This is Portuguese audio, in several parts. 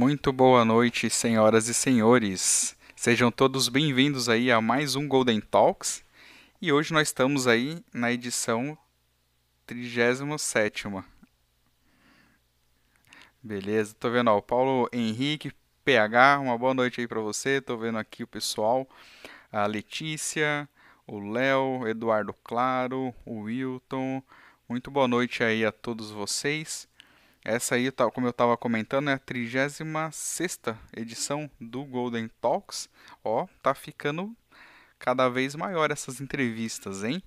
Muito boa noite, senhoras e senhores. Sejam todos bem-vindos aí a mais um Golden Talks. E hoje nós estamos aí na edição 37 Beleza, tô vendo ó, o Paulo Henrique, PH, uma boa noite aí para você. Tô vendo aqui o pessoal, a Letícia, o Léo, Eduardo Claro, o Wilton. Muito boa noite aí a todos vocês. Essa aí, como eu estava comentando, é a 36 edição do Golden Talks. Ó, tá ficando cada vez maior essas entrevistas, hein?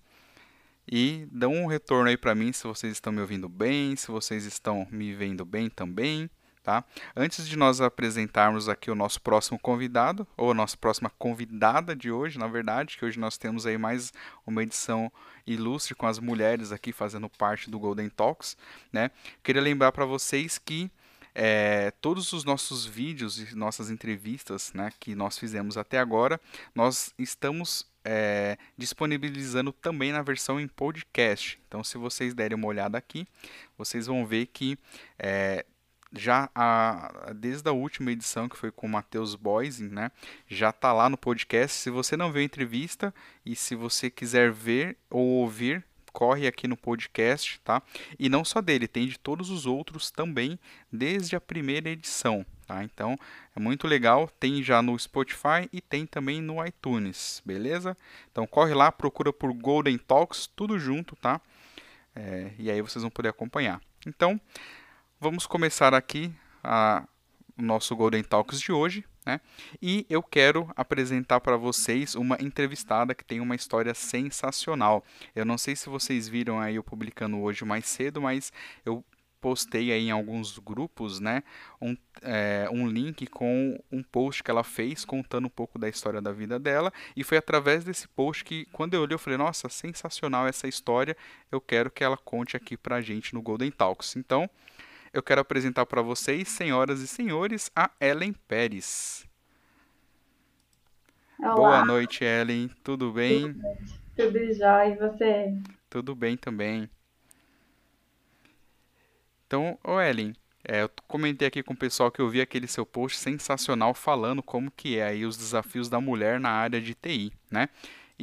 E dão um retorno aí para mim se vocês estão me ouvindo bem, se vocês estão me vendo bem também. Tá? Antes de nós apresentarmos aqui o nosso próximo convidado, ou a nossa próxima convidada de hoje, na verdade, que hoje nós temos aí mais uma edição ilustre com as mulheres aqui fazendo parte do Golden Talks, né? Queria lembrar para vocês que é, todos os nossos vídeos e nossas entrevistas né, que nós fizemos até agora, nós estamos é, disponibilizando também na versão em podcast. Então, se vocês derem uma olhada aqui, vocês vão ver que é, já a, desde a última edição, que foi com o Matheus Boising, né? Já tá lá no podcast. Se você não viu a entrevista e se você quiser ver ou ouvir, corre aqui no podcast, tá? E não só dele, tem de todos os outros também, desde a primeira edição, tá? Então, é muito legal, tem já no Spotify e tem também no iTunes, beleza? Então, corre lá, procura por Golden Talks, tudo junto, tá? É, e aí vocês vão poder acompanhar. Então, vamos começar aqui a, o nosso Golden Talks de hoje. Né? E eu quero apresentar para vocês uma entrevistada que tem uma história sensacional. Eu não sei se vocês viram aí eu publicando hoje mais cedo, mas eu postei aí em alguns grupos, né, um, é, um link com um post que ela fez contando um pouco da história da vida dela e foi através desse post que quando eu olhei eu falei, nossa, sensacional essa história, eu quero que ela conte aqui pra gente no Golden Talks. Então, eu quero apresentar para vocês, senhoras e senhores, a Ellen Pérez. Olá. Boa noite, Ellen. Tudo bem? Tudo jóia. E você? Tudo bem também. Então, ô Ellen, é, eu comentei aqui com o pessoal que eu vi aquele seu post sensacional falando como que é aí os desafios da mulher na área de TI, né?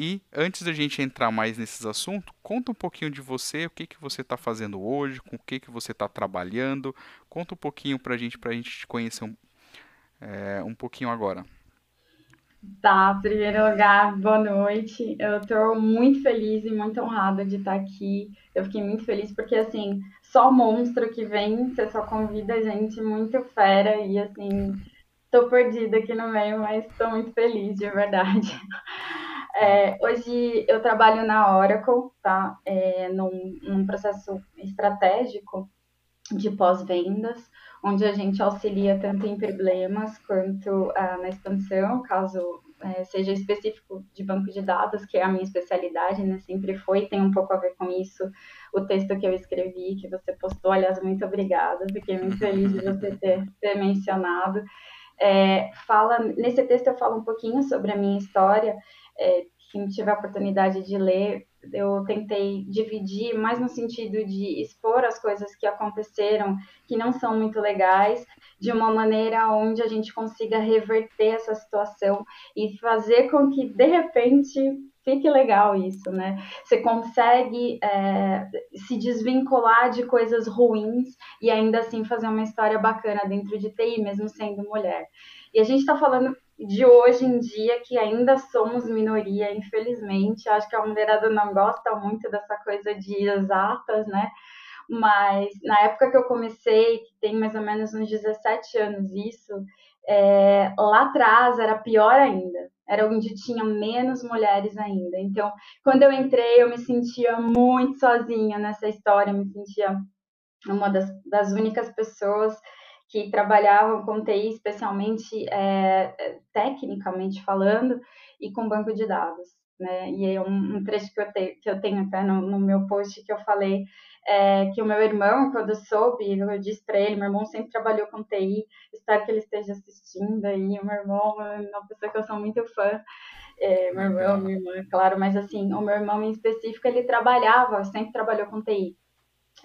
E antes da gente entrar mais nesses assuntos, conta um pouquinho de você, o que, que você está fazendo hoje, com o que, que você está trabalhando. Conta um pouquinho para gente, para a gente te conhecer um, é, um pouquinho agora. Tá, em primeiro lugar, boa noite. Eu estou muito feliz e muito honrada de estar aqui. Eu fiquei muito feliz porque, assim, só monstro que vem, você só convida gente muito fera e, assim, estou perdida aqui no meio, mas estou muito feliz, de verdade. É, hoje eu trabalho na Oracle, tá? É, num, num processo estratégico de pós-vendas, onde a gente auxilia tanto em problemas quanto ah, na expansão, caso é, seja específico de banco de dados, que é a minha especialidade, né? Sempre foi, tem um pouco a ver com isso, o texto que eu escrevi, que você postou, aliás, muito obrigada, fiquei muito feliz de você ter, ter mencionado. É, fala, nesse texto eu falo um pouquinho sobre a minha história, é, quem tiver a oportunidade de ler, eu tentei dividir mais no sentido de expor as coisas que aconteceram que não são muito legais, de uma maneira onde a gente consiga reverter essa situação e fazer com que de repente fique legal isso, né? Você consegue é, se desvincular de coisas ruins e ainda assim fazer uma história bacana dentro de TI, mesmo sendo mulher. E a gente está falando de hoje em dia, que ainda somos minoria, infelizmente. Acho que a mulherada não gosta muito dessa coisa de exatas, né? Mas na época que eu comecei, que tem mais ou menos uns 17 anos isso, é, lá atrás era pior ainda. Era onde tinha menos mulheres ainda. Então, quando eu entrei, eu me sentia muito sozinha nessa história, me sentia uma das, das únicas pessoas que trabalhavam com TI, especialmente é, é, tecnicamente falando, e com banco de dados. Né? E é um, um trecho que eu, te, que eu tenho até no, no, meu post que eu falei é, que o meu irmão, quando soube, eu disse para ele, meu irmão sempre trabalhou com TI, espero que ele esteja assistindo aí, o meu irmão é uma pessoa que eu sou muito fã, é, meu irmão, minha irmã, claro, mas assim, o meu irmão em específico, ele trabalhava, sempre trabalhou com TI.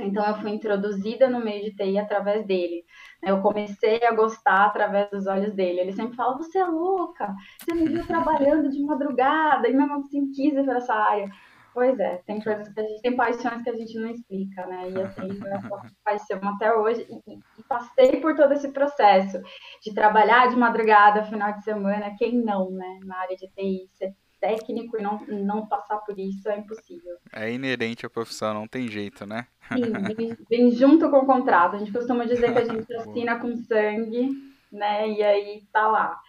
Então, eu fui introduzida no meio de TI através dele. Eu comecei a gostar através dos olhos dele. Ele sempre fala: Você é louca, você me viu trabalhando de madrugada, e mesmo assim quis ir para essa área. Pois é, tem coisas que a gente tem paixões que a gente não explica, né? E assim, eu paixão até hoje e, e, passei por todo esse processo de trabalhar de madrugada, final de semana, quem não, né? Na área de TI, ser técnico e não, não passar por isso é impossível. É inerente à profissão, não tem jeito, né? Sim, vem, vem junto com o contrato. A gente costuma dizer que a gente assina com sangue, né? E aí tá lá.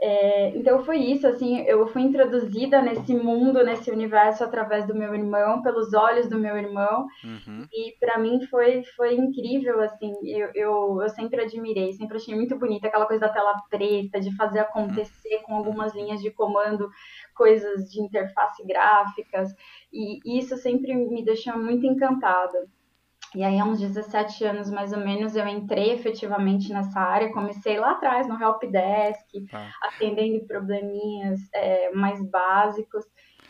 É, então foi isso, assim, eu fui introduzida nesse mundo, nesse universo através do meu irmão, pelos olhos do meu irmão, uhum. e para mim foi, foi incrível, assim, eu, eu, eu, sempre admirei, sempre achei muito bonita aquela coisa da tela preta, de fazer acontecer com algumas linhas de comando, coisas de interface gráficas, e isso sempre me deixou muito encantada. E aí, há uns 17 anos, mais ou menos, eu entrei efetivamente nessa área. Comecei lá atrás, no Helpdesk, ah. atendendo probleminhas é, mais básicos.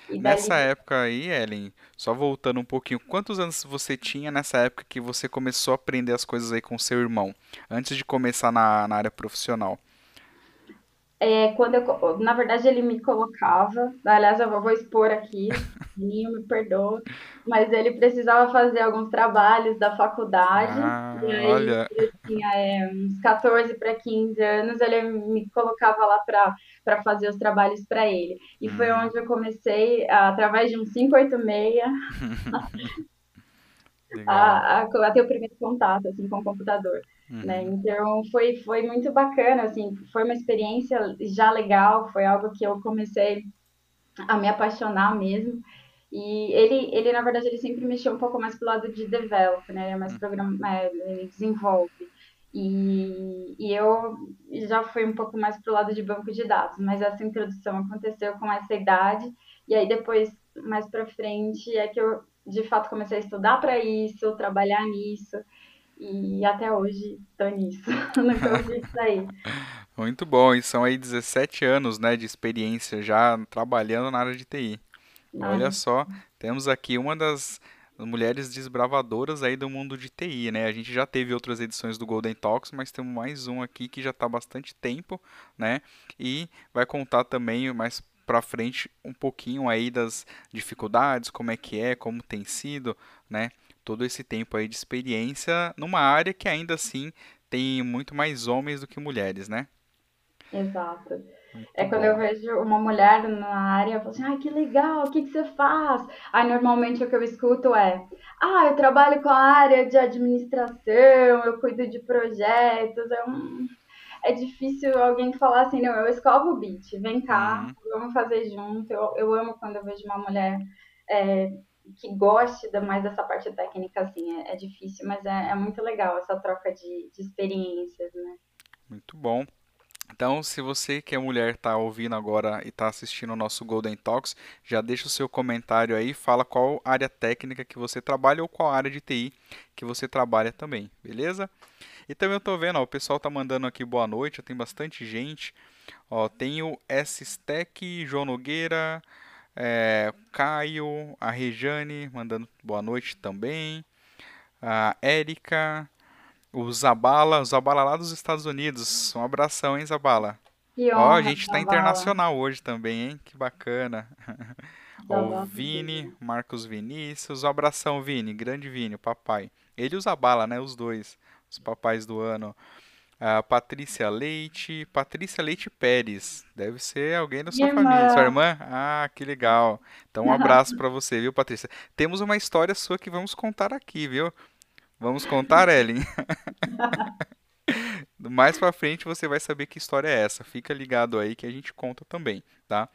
Nessa época aí, Ellen, só voltando um pouquinho, quantos anos você tinha nessa época que você começou a aprender as coisas aí com seu irmão, antes de começar na, na área profissional? É, quando eu, na verdade, ele me colocava, aliás, eu vou expor aqui, me perdoa, mas ele precisava fazer alguns trabalhos da faculdade, ah, e aí olha. eu tinha é, uns 14 para 15 anos, ele me colocava lá para fazer os trabalhos para ele. E foi hum. onde eu comecei, através de um 586, a, a, a, ter o primeiro contato assim, com o computador. Uhum. Né? Então foi, foi muito bacana, assim, foi uma experiência já legal, foi algo que eu comecei a me apaixonar mesmo. E ele, ele na verdade, ele sempre mexeu um pouco mais pro lado de develop, né? É mais uhum. programa, é, ele desenvolve. E, e eu já fui um pouco mais pro lado de banco de dados, mas essa introdução aconteceu com essa idade. E aí depois, mais para frente, é que eu de fato comecei a estudar para isso, trabalhar nisso. E até hoje tô nisso, no que eu fiz aí. Muito bom, e são aí 17 anos né, de experiência já trabalhando na área de TI. Ah. Olha só, temos aqui uma das mulheres desbravadoras aí do mundo de TI, né? A gente já teve outras edições do Golden Talks, mas temos mais um aqui que já está há bastante tempo, né? E vai contar também mais para frente um pouquinho aí das dificuldades, como é que é, como tem sido, né? todo esse tempo aí de experiência numa área que ainda assim tem muito mais homens do que mulheres, né? Exato. Muito é quando bom. eu vejo uma mulher na área, eu falo assim, ai, que legal, o que, que você faz? Aí normalmente o que eu escuto é, ah, eu trabalho com a área de administração, eu cuido de projetos, é um... É difícil alguém falar assim, não, eu escovo o beat, vem cá, uhum. vamos fazer junto. Eu, eu amo quando eu vejo uma mulher é, que goste mais dessa parte técnica, assim, é, é difícil, mas é, é, muito legal essa troca de, de experiências, né? Muito bom. Então, se você que é mulher está ouvindo agora e está assistindo o nosso Golden Talks, já deixa o seu comentário aí, fala qual área técnica que você trabalha ou qual área de TI que você trabalha também, beleza? E também eu estou vendo, ó, o pessoal está mandando aqui boa noite, tem bastante gente. Ó, tem o S-Stack, João Nogueira, é, Caio, a Rejane mandando boa noite também. A Érica, o Zabala, o Zabala lá dos Estados Unidos. Um abração, hein, Zabala? Que honra, Ó, a gente está internacional hoje também, hein? Que bacana. o Vini, Marcos Vinícius. Um abração, Vini. Grande Vini, o papai. Ele e o Zabala, né? Os dois. Os papais do ano. A Patrícia Leite. Patrícia Leite Pérez. Deve ser alguém da sua Minha família. Irmã. Sua irmã? Ah, que legal. Então, um abraço para você, viu, Patrícia? Temos uma história sua que vamos contar aqui, viu? Vamos contar, Ellen? Mais pra frente você vai saber que história é essa. Fica ligado aí que a gente conta também, tá?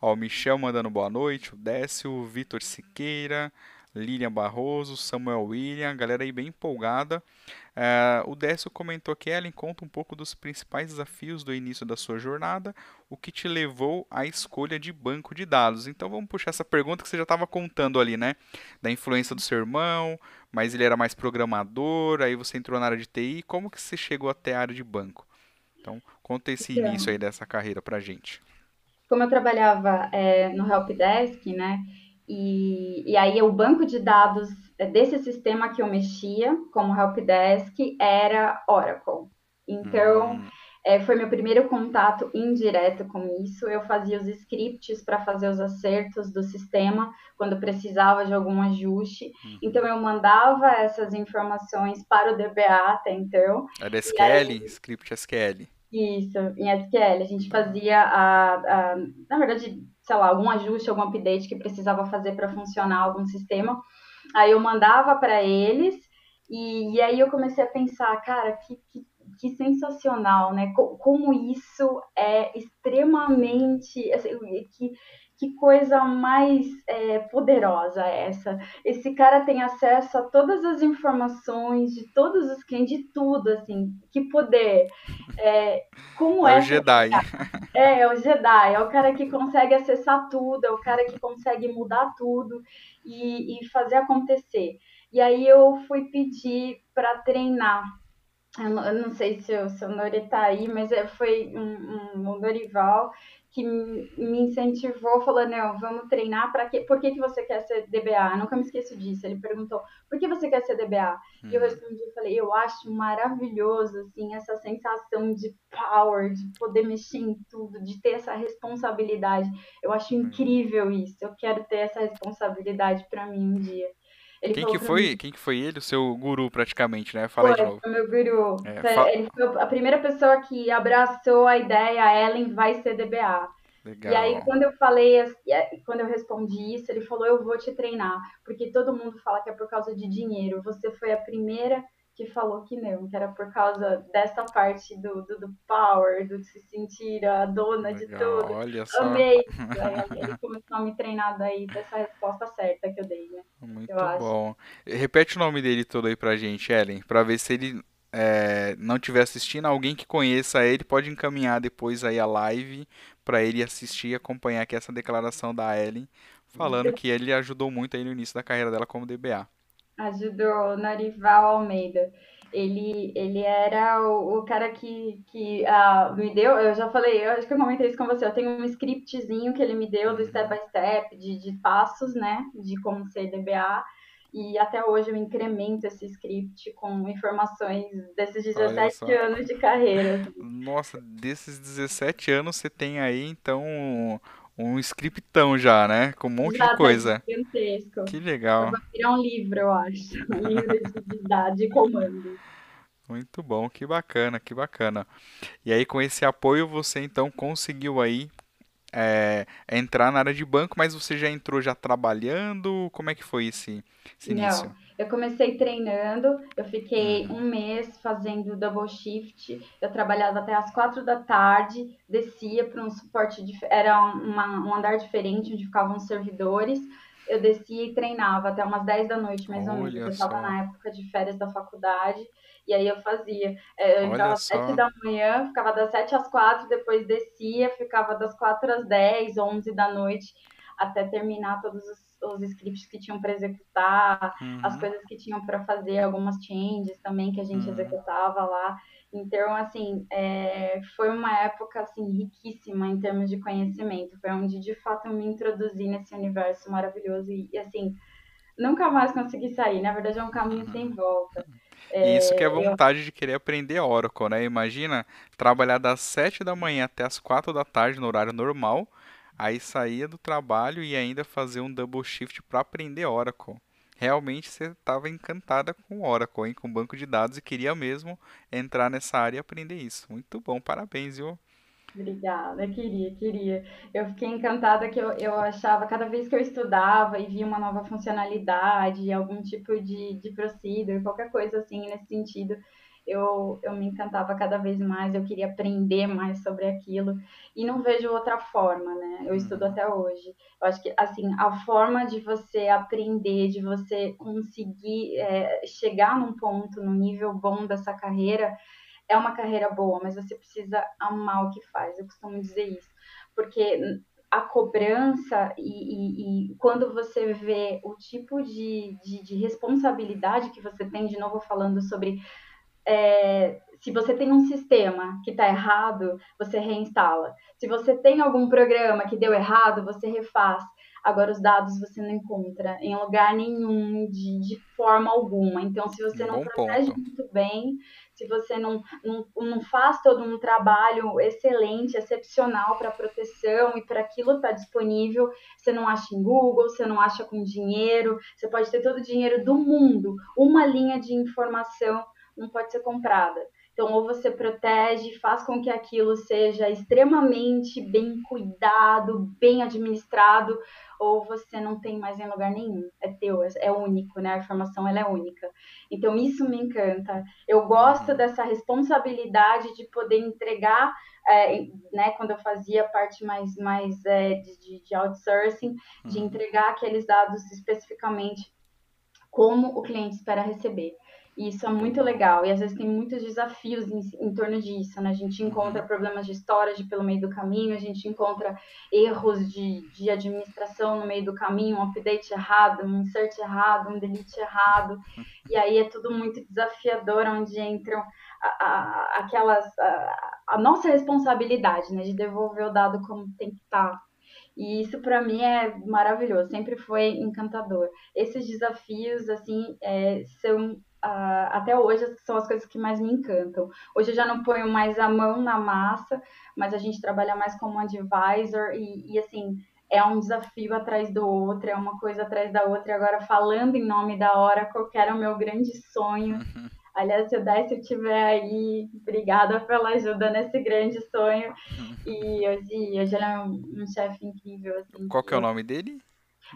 Ó, o Michel mandando boa noite, o Décio, o Vitor Siqueira, Lilian Barroso, Samuel William, galera aí bem empolgada. Uh, o Décio comentou que Ellen conta um pouco dos principais desafios do início da sua jornada, o que te levou à escolha de banco de dados. Então vamos puxar essa pergunta que você já estava contando ali, né? Da influência do seu irmão, mas ele era mais programador, aí você entrou na área de TI. Como que você chegou até a área de banco? Então conta esse então, início aí dessa carreira pra gente. Como eu trabalhava é, no Helpdesk, né? E, e aí o banco de dados desse sistema que eu mexia como helpdesk era Oracle. Então, hum. é, foi meu primeiro contato indireto com isso. Eu fazia os scripts para fazer os acertos do sistema quando precisava de algum ajuste. Uhum. Então, eu mandava essas informações para o DBA até então. Era SQL? Aí, script SQL. Isso, em SQL. A gente fazia, a, a, na verdade, sei lá, algum ajuste, algum update que precisava fazer para funcionar algum sistema. Aí eu mandava para eles e, e, aí eu comecei a pensar, cara, que, que, que sensacional, né? Como isso é extremamente, assim, que, que coisa mais é, poderosa é essa. Esse cara tem acesso a todas as informações de todos os clientes, de tudo, assim. Que poder. É, como é, é o Jedi. É, é o Jedi. É o cara que consegue acessar tudo, é o cara que consegue mudar tudo e, e fazer acontecer. E aí eu fui pedir para treinar. Eu não, eu não, sei se o, se o Nori está aí, mas é, foi um, um, um Dorival que me incentivou, falou, não, vamos treinar para quê? Por que, que você quer ser DBA? Eu nunca me esqueço disso. Ele perguntou, por que você quer ser DBA? Uhum. E eu uhum. respondi, eu falei, eu acho maravilhoso, assim, essa sensação de power, de poder mexer em tudo, de ter essa responsabilidade. Eu acho uhum. incrível isso. Eu quero ter essa responsabilidade para mim um dia. Ele quem que foi? Mim, quem que foi ele? O seu guru praticamente, né? Fala foi, de novo. Foi meu guru. É, Ele foi a primeira pessoa que abraçou a ideia, Ellen vai ser DBA. Legal. E aí, quando eu falei, quando eu respondi isso, ele falou: Eu vou te treinar, porque todo mundo fala que é por causa de dinheiro. Você foi a primeira que falou que não, que era por causa dessa parte do, do, do power, do se sentir a dona Legal, de tudo. Olha só. Amei. Aí ele começou a me treinar daí dessa resposta certa que eu dei, né? Muito bom. Acho. Repete o nome dele todo aí pra gente, Ellen, pra ver se ele é, não estiver assistindo, alguém que conheça ele pode encaminhar depois aí a live para ele assistir e acompanhar aqui essa declaração da Ellen, falando que ele ajudou muito aí no início da carreira dela como DBA ajudou Narival Almeida. Ele, ele era o, o cara que, que uh, me deu, eu já falei, eu acho que eu comentei isso com você, eu tenho um scriptzinho que ele me deu do step by step, de, de passos, né, de como ser DBA, e até hoje eu incremento esse script com informações desses 17 anos de carreira. Nossa, desses 17 anos você tem aí, então, um scriptão já, né? Com um monte de coisa. Gigantesco. Que legal. Vai virar um livro, eu acho. Um livro de, de comando. Muito bom, que bacana, que bacana. E aí, com esse apoio, você então conseguiu aí é, entrar na área de banco, mas você já entrou já trabalhando? Como é que foi esse, esse início? Não. Eu comecei treinando, eu fiquei uhum. um mês fazendo double shift. Eu trabalhava até as quatro da tarde, descia para um suporte, de, era uma, um andar diferente onde ficavam os servidores. Eu descia e treinava até umas 10 da noite, mais ou menos. Eu estava na época de férias da faculdade. E aí eu fazia. É, eu entrava às 7 da manhã, ficava das 7 às 4, depois descia, ficava das 4 às 10, 11 da noite, até terminar todos os os scripts que tinham para executar, uhum. as coisas que tinham para fazer, algumas changes também que a gente uhum. executava lá. Então, assim, é, foi uma época assim riquíssima em termos de conhecimento. Foi onde de fato eu me introduzi nesse universo maravilhoso e, e assim nunca mais consegui sair. Na verdade, é um caminho uhum. sem volta. É, Isso que é vontade eu... de querer aprender Oracle, né? Imagina trabalhar das 7 da manhã até as 4 da tarde no horário normal Aí saía do trabalho e ainda fazer um double shift para aprender Oracle. Realmente você estava encantada com Oracle, hein? com banco de dados e queria mesmo entrar nessa área e aprender isso. Muito bom, parabéns, viu? Obrigada, queria, queria. Eu fiquei encantada que eu, eu achava, cada vez que eu estudava e via uma nova funcionalidade, algum tipo de, de procedure, qualquer coisa assim nesse sentido, eu, eu me encantava cada vez mais, eu queria aprender mais sobre aquilo e não vejo outra forma, né? Eu estudo uhum. até hoje. Eu acho que, assim, a forma de você aprender, de você conseguir é, chegar num ponto, num nível bom dessa carreira, é uma carreira boa, mas você precisa amar o que faz. Eu costumo dizer isso, porque a cobrança e, e, e, quando você vê o tipo de, de, de, responsabilidade que você tem, de novo falando sobre é, se você tem um sistema que está errado, você reinstala. Se você tem algum programa que deu errado, você refaz. Agora, os dados você não encontra em lugar nenhum, de, de forma alguma. Então, se você não protege ponto. muito bem, se você não, não, não faz todo um trabalho excelente, excepcional para proteção e para aquilo estar tá disponível, você não acha em Google, você não acha com dinheiro, você pode ter todo o dinheiro do mundo, uma linha de informação não pode ser comprada. Então, ou você protege, faz com que aquilo seja extremamente bem cuidado, bem administrado, ou você não tem mais em lugar nenhum. É teu, é, é único, né? A informação ela é única. Então, isso me encanta. Eu gosto uhum. dessa responsabilidade de poder entregar, é, né? Quando eu fazia parte mais, mais é, de, de outsourcing, de uhum. entregar aqueles dados especificamente como o cliente espera receber. E isso é muito legal. E às vezes tem muitos desafios em, em torno disso, né? A gente encontra uhum. problemas de storage pelo meio do caminho, a gente encontra erros de, de administração no meio do caminho, um update errado, um insert errado, um delete errado. E aí é tudo muito desafiador, onde entram a, a, aquelas. A, a, nossa responsabilidade, né? De devolver o dado como tem que estar. Tá. E isso para mim é maravilhoso, sempre foi encantador. Esses desafios, assim, é, são uh, até hoje são as coisas que mais me encantam. Hoje eu já não ponho mais a mão na massa, mas a gente trabalha mais como advisor e, e assim é um desafio atrás do outro, é uma coisa atrás da outra. E agora falando em nome da Oracle, que era o meu grande sonho. Uhum. Aliás, se o Décio estiver aí, obrigada pela ajuda nesse grande sonho. Uhum. E hoje, hoje ele é um, um chefe incrível. Assim, Qual que é o nome dele?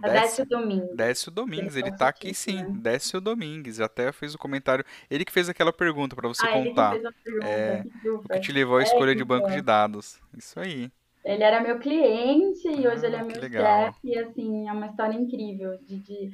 É Décio Domingues. Décio Domingues, ele tá aqui sim. Né? Décio Domingues, até fez o comentário. Ele que fez aquela pergunta para você ah, contar. Ele que fez a pergunta. É, o que te levou à escolha é, de banco de dados. Isso aí. Ele era meu cliente e hoje ele é ah, meu chefe. E assim, é uma história incrível. De, de,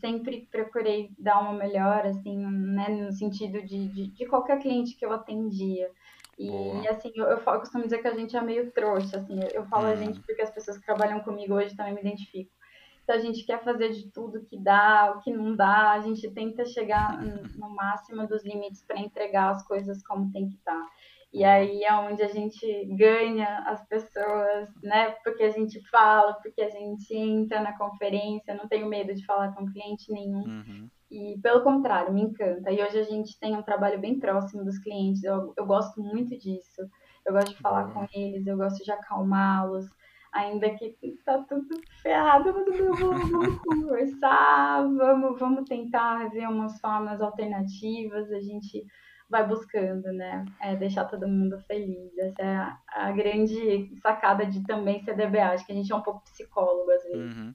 sempre procurei dar uma melhor, assim, né, no sentido de, de, de qualquer cliente que eu atendia. E Boa. assim, eu, eu, eu, costumo dizer que a gente é meio trouxa, assim, eu falo hum. a gente porque as pessoas que trabalham comigo hoje também me identificam a gente quer fazer de tudo que dá, o que não dá, a gente tenta chegar no máximo dos limites para entregar as coisas como tem que estar. Tá. E aí é onde a gente ganha as pessoas, né? Porque a gente fala, porque a gente entra na conferência, não tenho medo de falar com cliente nenhum. Uhum. E pelo contrário, me encanta. E hoje a gente tem um trabalho bem próximo dos clientes, eu, eu gosto muito disso. Eu gosto de falar uhum. com eles, eu gosto de acalmá-los ainda que tá tudo ferrado, vamos, vamos conversar, vamos, vamos tentar ver umas formas alternativas, a gente vai buscando, né? É deixar todo mundo feliz. Essa é a, a, grande sacada de também ser DBA. Acho que a gente é um pouco psicólogo às vezes. Uhum.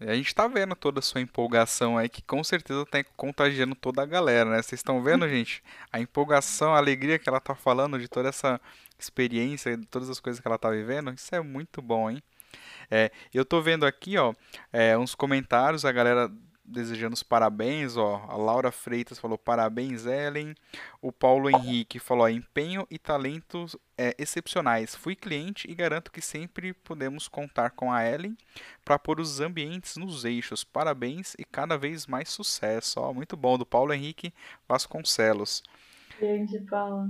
A gente tá vendo toda a sua empolgação aí, que com certeza tá contagiando toda a galera, né? Vocês estão vendo, gente? A empolgação, a alegria que ela tá falando de toda essa experiência, de todas as coisas que ela tá vivendo. Isso é muito bom, hein? É, eu tô vendo aqui, ó, é, uns comentários, a galera desejando os parabéns, ó. A Laura Freitas falou parabéns, Ellen. O Paulo Henrique falou empenho e talentos é, excepcionais. Fui cliente e garanto que sempre podemos contar com a Ellen para pôr os ambientes nos eixos. Parabéns e cada vez mais sucesso. Ó, muito bom, do Paulo Henrique Vasconcelos. Grande, Paulo.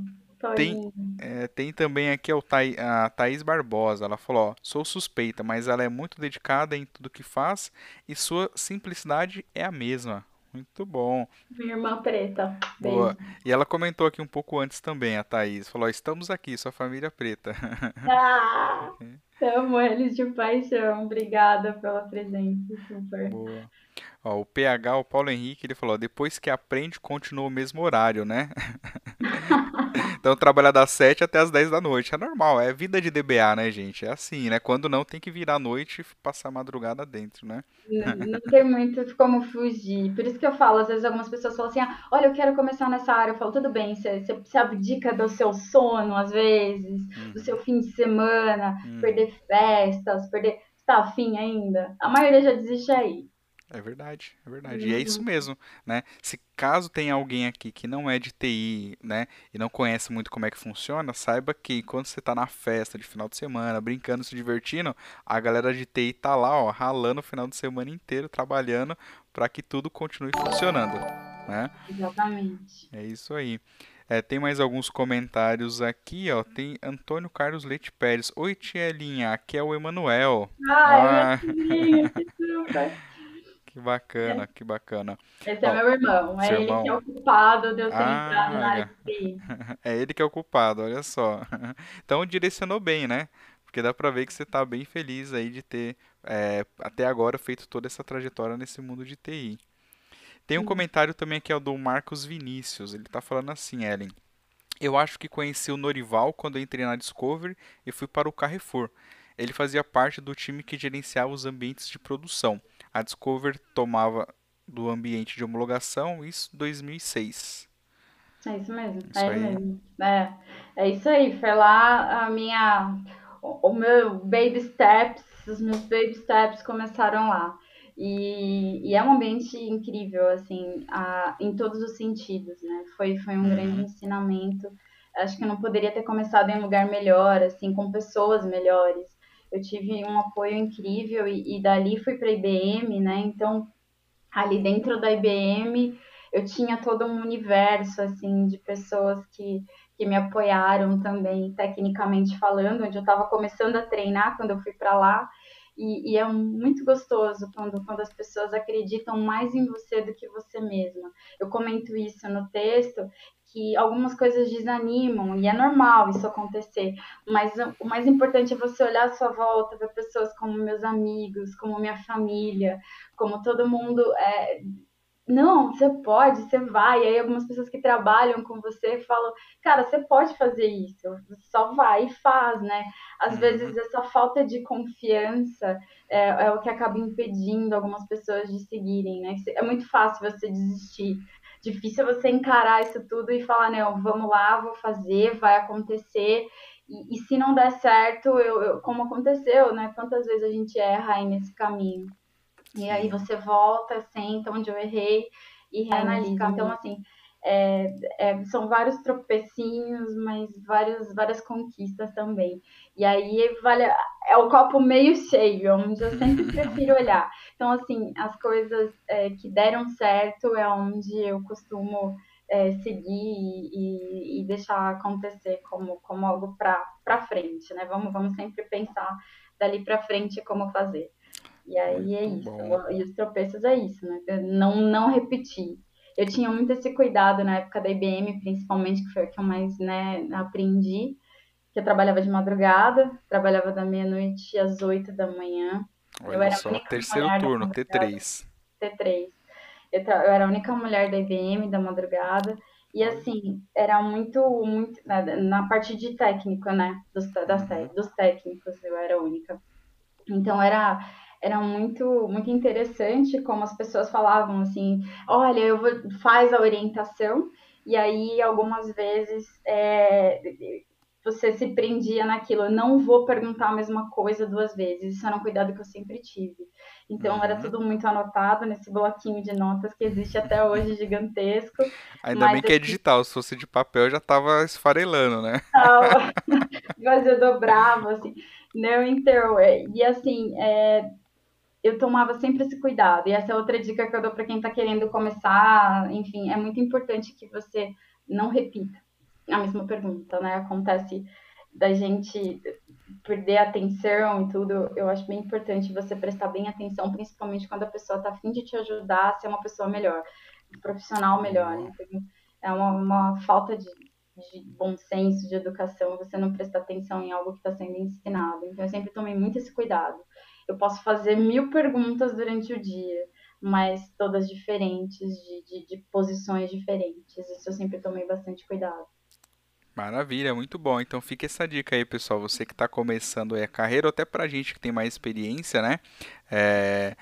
Tem, é, tem também aqui o Tha a Thaís Barbosa. Ela falou: ó, sou suspeita, mas ela é muito dedicada em tudo que faz e sua simplicidade é a mesma. Muito bom. Minha irmã preta. Boa. E ela comentou aqui um pouco antes também, a Thaís. Falou: estamos aqui, sua família preta. Ah, amo eles de paixão. Obrigada pela presença. Super. Boa. Ó, o PH, o Paulo Henrique, ele falou: depois que aprende, continua o mesmo horário, né? Então trabalhar das 7 até as 10 da noite. É normal, é vida de DBA, né, gente? É assim, né? Quando não, tem que virar a noite e passar a madrugada dentro, né? Não, não tem muito como fugir. Por isso que eu falo, às vezes algumas pessoas falam assim, ah, olha, eu quero começar nessa área. Eu falo, tudo bem, você, você, você abdica do seu sono, às vezes, uhum. do seu fim de semana, uhum. perder festas, perder... Você tá afim ainda? A maioria já desiste aí. É verdade, é verdade. Uhum. E é isso uhum. mesmo, né? Se caso tem alguém aqui que não é de TI, né, e não conhece muito como é que funciona, saiba que quando você tá na festa de final de semana, brincando, se divertindo, a galera de TI tá lá, ó, ralando o final de semana inteiro, trabalhando para que tudo continue funcionando, né? Exatamente. É isso aí. É, tem mais alguns comentários aqui, ó. Tem Antônio Carlos Leite Pérez. Oi, Tielinha, aqui é o Emanuel. Ai, ah. que super. Que bacana, é. que bacana. Esse é meu irmão, é ele irmão. que é o culpado de eu ter ah, entrado na área de É ele que é o culpado, olha só. Então direcionou bem, né? Porque dá pra ver que você tá bem feliz aí de ter, é, até agora, feito toda essa trajetória nesse mundo de TI. Tem um comentário também aqui, é do Marcos Vinícius. Ele tá falando assim, Ellen. Eu acho que conheci o Norival quando entrei na Discovery e fui para o Carrefour. Ele fazia parte do time que gerenciava os ambientes de produção. A Discover tomava do ambiente de homologação, isso em 2006. É isso mesmo, isso é aí. mesmo. É, é isso aí, foi lá a minha, o, o meu baby steps, os meus baby steps começaram lá. E, e, é um ambiente incrível, assim, a, em todos os sentidos, né? Foi, foi um uhum. grande ensinamento. Acho que eu não poderia ter começado em um lugar melhor, assim, com pessoas melhores. Eu tive um apoio incrível e, e dali fui para a IBM, né? Então, ali dentro da IBM, eu tinha todo um universo, assim, de pessoas que, que me apoiaram também, tecnicamente falando, onde eu estava começando a treinar quando eu fui para lá. E, e, é muito gostoso quando, quando as pessoas acreditam mais em você do que você mesma. Eu comento isso no texto, que algumas coisas desanimam, e é normal isso acontecer, mas o mais importante é você olhar à sua volta, ver pessoas como meus amigos, como minha família, como todo mundo é, não, você pode, você vai. E aí algumas pessoas que trabalham com você falam, cara, você pode fazer isso, só vai e faz, né? Às uhum. vezes essa falta de confiança é, é, o que acaba impedindo algumas pessoas de seguirem, né? É muito fácil você desistir. Difícil você encarar isso tudo e falar, não, vamos lá, vou fazer, vai acontecer. E, e se não der certo, eu, eu, como aconteceu, né? Quantas vezes a gente erra aí nesse caminho? E aí você volta, senta onde eu errei e reanalisa. Então, assim, é, é, são vários tropecinhos, mas vários, várias conquistas também. E aí vale, é o copo meio cheio, onde eu sempre prefiro olhar. Então, assim, as coisas é, que deram certo é onde eu costumo é, seguir e, e, deixar acontecer como, como algo para frente, né? Vamos, vamos sempre pensar dali para frente como fazer. E aí é isso. Bom. E os tropeços é isso, né? Não, não repetir. Eu tinha muito esse cuidado na época da IBM, principalmente, que foi o que eu mais né, aprendi. Que eu trabalhava de madrugada, trabalhava da meia-noite às oito da manhã. Olha eu era só, terceiro turno, T3. T3. Eu, eu, era a única mulher da IBM da madrugada. E assim, era muito, muito. Na, na parte de técnico, né? Dos, das, uhum. dos técnicos, eu era a única. Então era era muito muito interessante como as pessoas falavam assim, olha, eu vou faz a orientação e aí algumas vezes é, você se prendia naquilo, eu não vou perguntar a mesma coisa duas vezes. Isso era um cuidado que eu sempre tive. Então uhum. era tudo muito anotado nesse bloquinho de notas que existe até hoje gigantesco. Ainda bem que é digital, se fosse de papel já tava esfarelando, né? Mas eu dobrava assim. Não, então, é, e assim, é, eu tomava sempre esse cuidado. E essa é outra dica que eu dou para quem está querendo começar. Enfim, é muito importante que você não repita a mesma pergunta, né? Acontece da gente perder a atenção e tudo. Eu acho bem importante você prestar bem atenção, principalmente quando a pessoa está afim de te ajudar a ser uma pessoa melhor, um profissional melhor. Né? É uma, uma falta de, de bom senso, de educação, você não prestar atenção em algo que está sendo ensinado. Então, eu sempre tomei muito esse cuidado eu posso fazer mil perguntas durante o dia, mas todas diferentes, de, de, de posições diferentes. Isso eu sempre tomei bastante cuidado. Maravilha, muito bom. Então fica essa dica aí, pessoal. Você que está começando a carreira, ou até para a gente que tem mais experiência, né? É,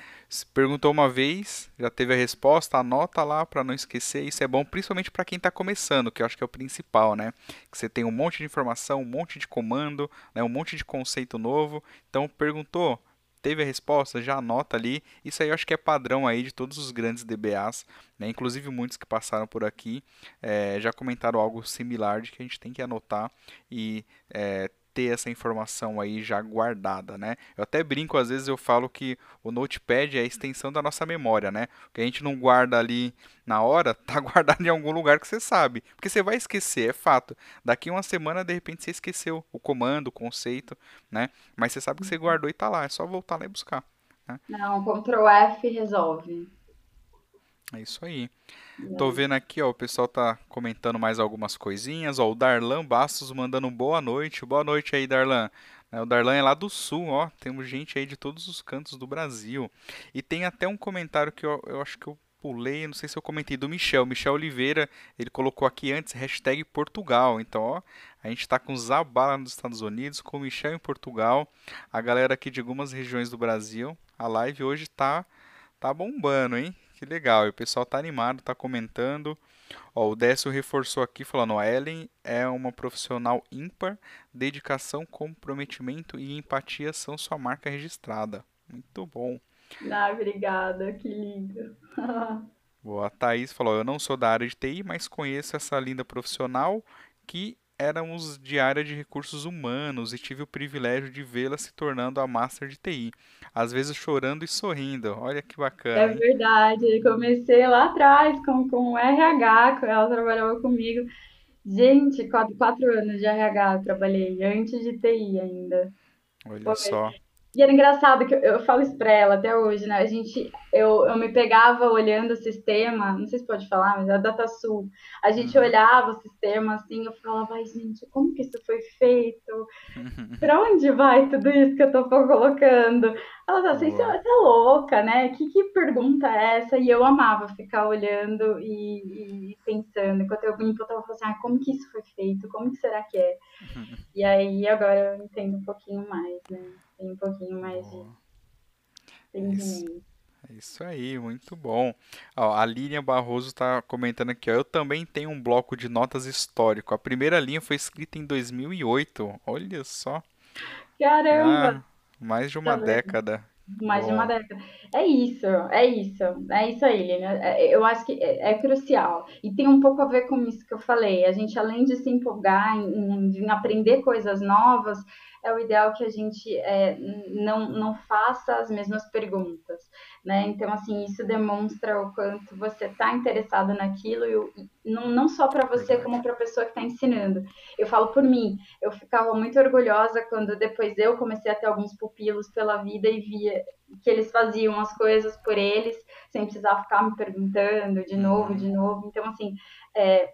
perguntou uma vez, já teve a resposta, anota lá para não esquecer. Isso é bom, principalmente para quem está começando, que eu acho que é o principal, né? Que você tem um monte de informação, um monte de comando, né? um monte de conceito novo. Então perguntou, teve a resposta, já anota ali. Isso aí eu acho que é padrão aí de todos os grandes DBAs, né? Inclusive muitos que passaram por aqui é, já comentaram algo similar de que a gente tem que anotar e é, ter essa informação aí já guardada, né? Eu até brinco, às vezes eu falo que o Notepad é a extensão da nossa memória, né? O que a gente não guarda ali na hora, tá guardado em algum lugar que você sabe. Porque você vai esquecer, é fato. Daqui uma semana, de repente, você esqueceu o comando, o conceito, né? Mas você sabe que você guardou e tá lá, é só voltar lá e buscar. Né? Não, Ctrl F resolve. É isso aí. Tô vendo aqui, ó, o pessoal tá comentando mais algumas coisinhas, ó, o Darlan Bastos mandando boa noite. Boa noite aí, Darlan. É, o Darlan é lá do sul, ó. Temos gente aí de todos os cantos do Brasil. E tem até um comentário que eu, eu acho que eu pulei, não sei se eu comentei, do Michel. Michel Oliveira, ele colocou aqui antes, hashtag Portugal. Então, ó, a gente tá com Zabala nos Estados Unidos, com o Michel em Portugal. A galera aqui de algumas regiões do Brasil. A live hoje tá, tá bombando, hein? Que legal, e o pessoal tá animado, tá comentando. Ó, o Décio reforçou aqui falando, a Ellen é uma profissional ímpar, dedicação, comprometimento e empatia são sua marca registrada. Muito bom. Ah, obrigada, que lindo. Boa, a Thaís falou, eu não sou da área de TI, mas conheço essa linda profissional que éramos de área de recursos humanos e tive o privilégio de vê-la se tornando a Master de TI. Às vezes chorando e sorrindo. Olha que bacana. É verdade. Comecei lá atrás com, com o RH, ela trabalhava comigo. Gente, quatro, quatro anos de RH eu trabalhei, antes de TI ainda. Olha só. E era engraçado que eu, eu, falo isso pra ela até hoje, né? A gente, eu, eu me pegava olhando o sistema, não sei se pode falar, mas é a DataSul. A gente uhum. olhava o sistema assim, eu falava, ai, gente, como que isso foi feito? pra onde vai tudo isso que eu tô colocando? Ela falou assim, você é louca, né? Que, que pergunta é essa? E eu amava ficar olhando e, e pensando. Enquanto eu me eu tava falando assim, ah, como que isso foi feito? Como que será que é? E aí agora eu entendo um pouquinho mais, né? Tem um pouquinho mais de entendimento. É isso aí, muito bom. Ó, a Lilian Barroso está comentando aqui, ó, eu também tenho um bloco de notas histórico. A primeira linha foi escrita em 2008. Olha só. Caramba! Ah, mais de uma tá década. Mais Bom. de uma década. É isso, é isso, é isso aí, Lilian. É, eu acho que é, é, crucial. E tem um pouco a ver com isso que eu falei. A gente, além de se empolgar em, em aprender coisas novas, é o ideal que a gente é, não, não faça as mesmas perguntas, né? Então, assim, isso demonstra o quanto você está interessado naquilo, e, não, não só para você, como para a pessoa que está ensinando. Eu falo por mim, eu ficava muito orgulhosa quando depois eu comecei a ter alguns pupilos pela vida e via que eles faziam as coisas por eles, sem precisar ficar me perguntando de novo, de novo. Então, assim, é,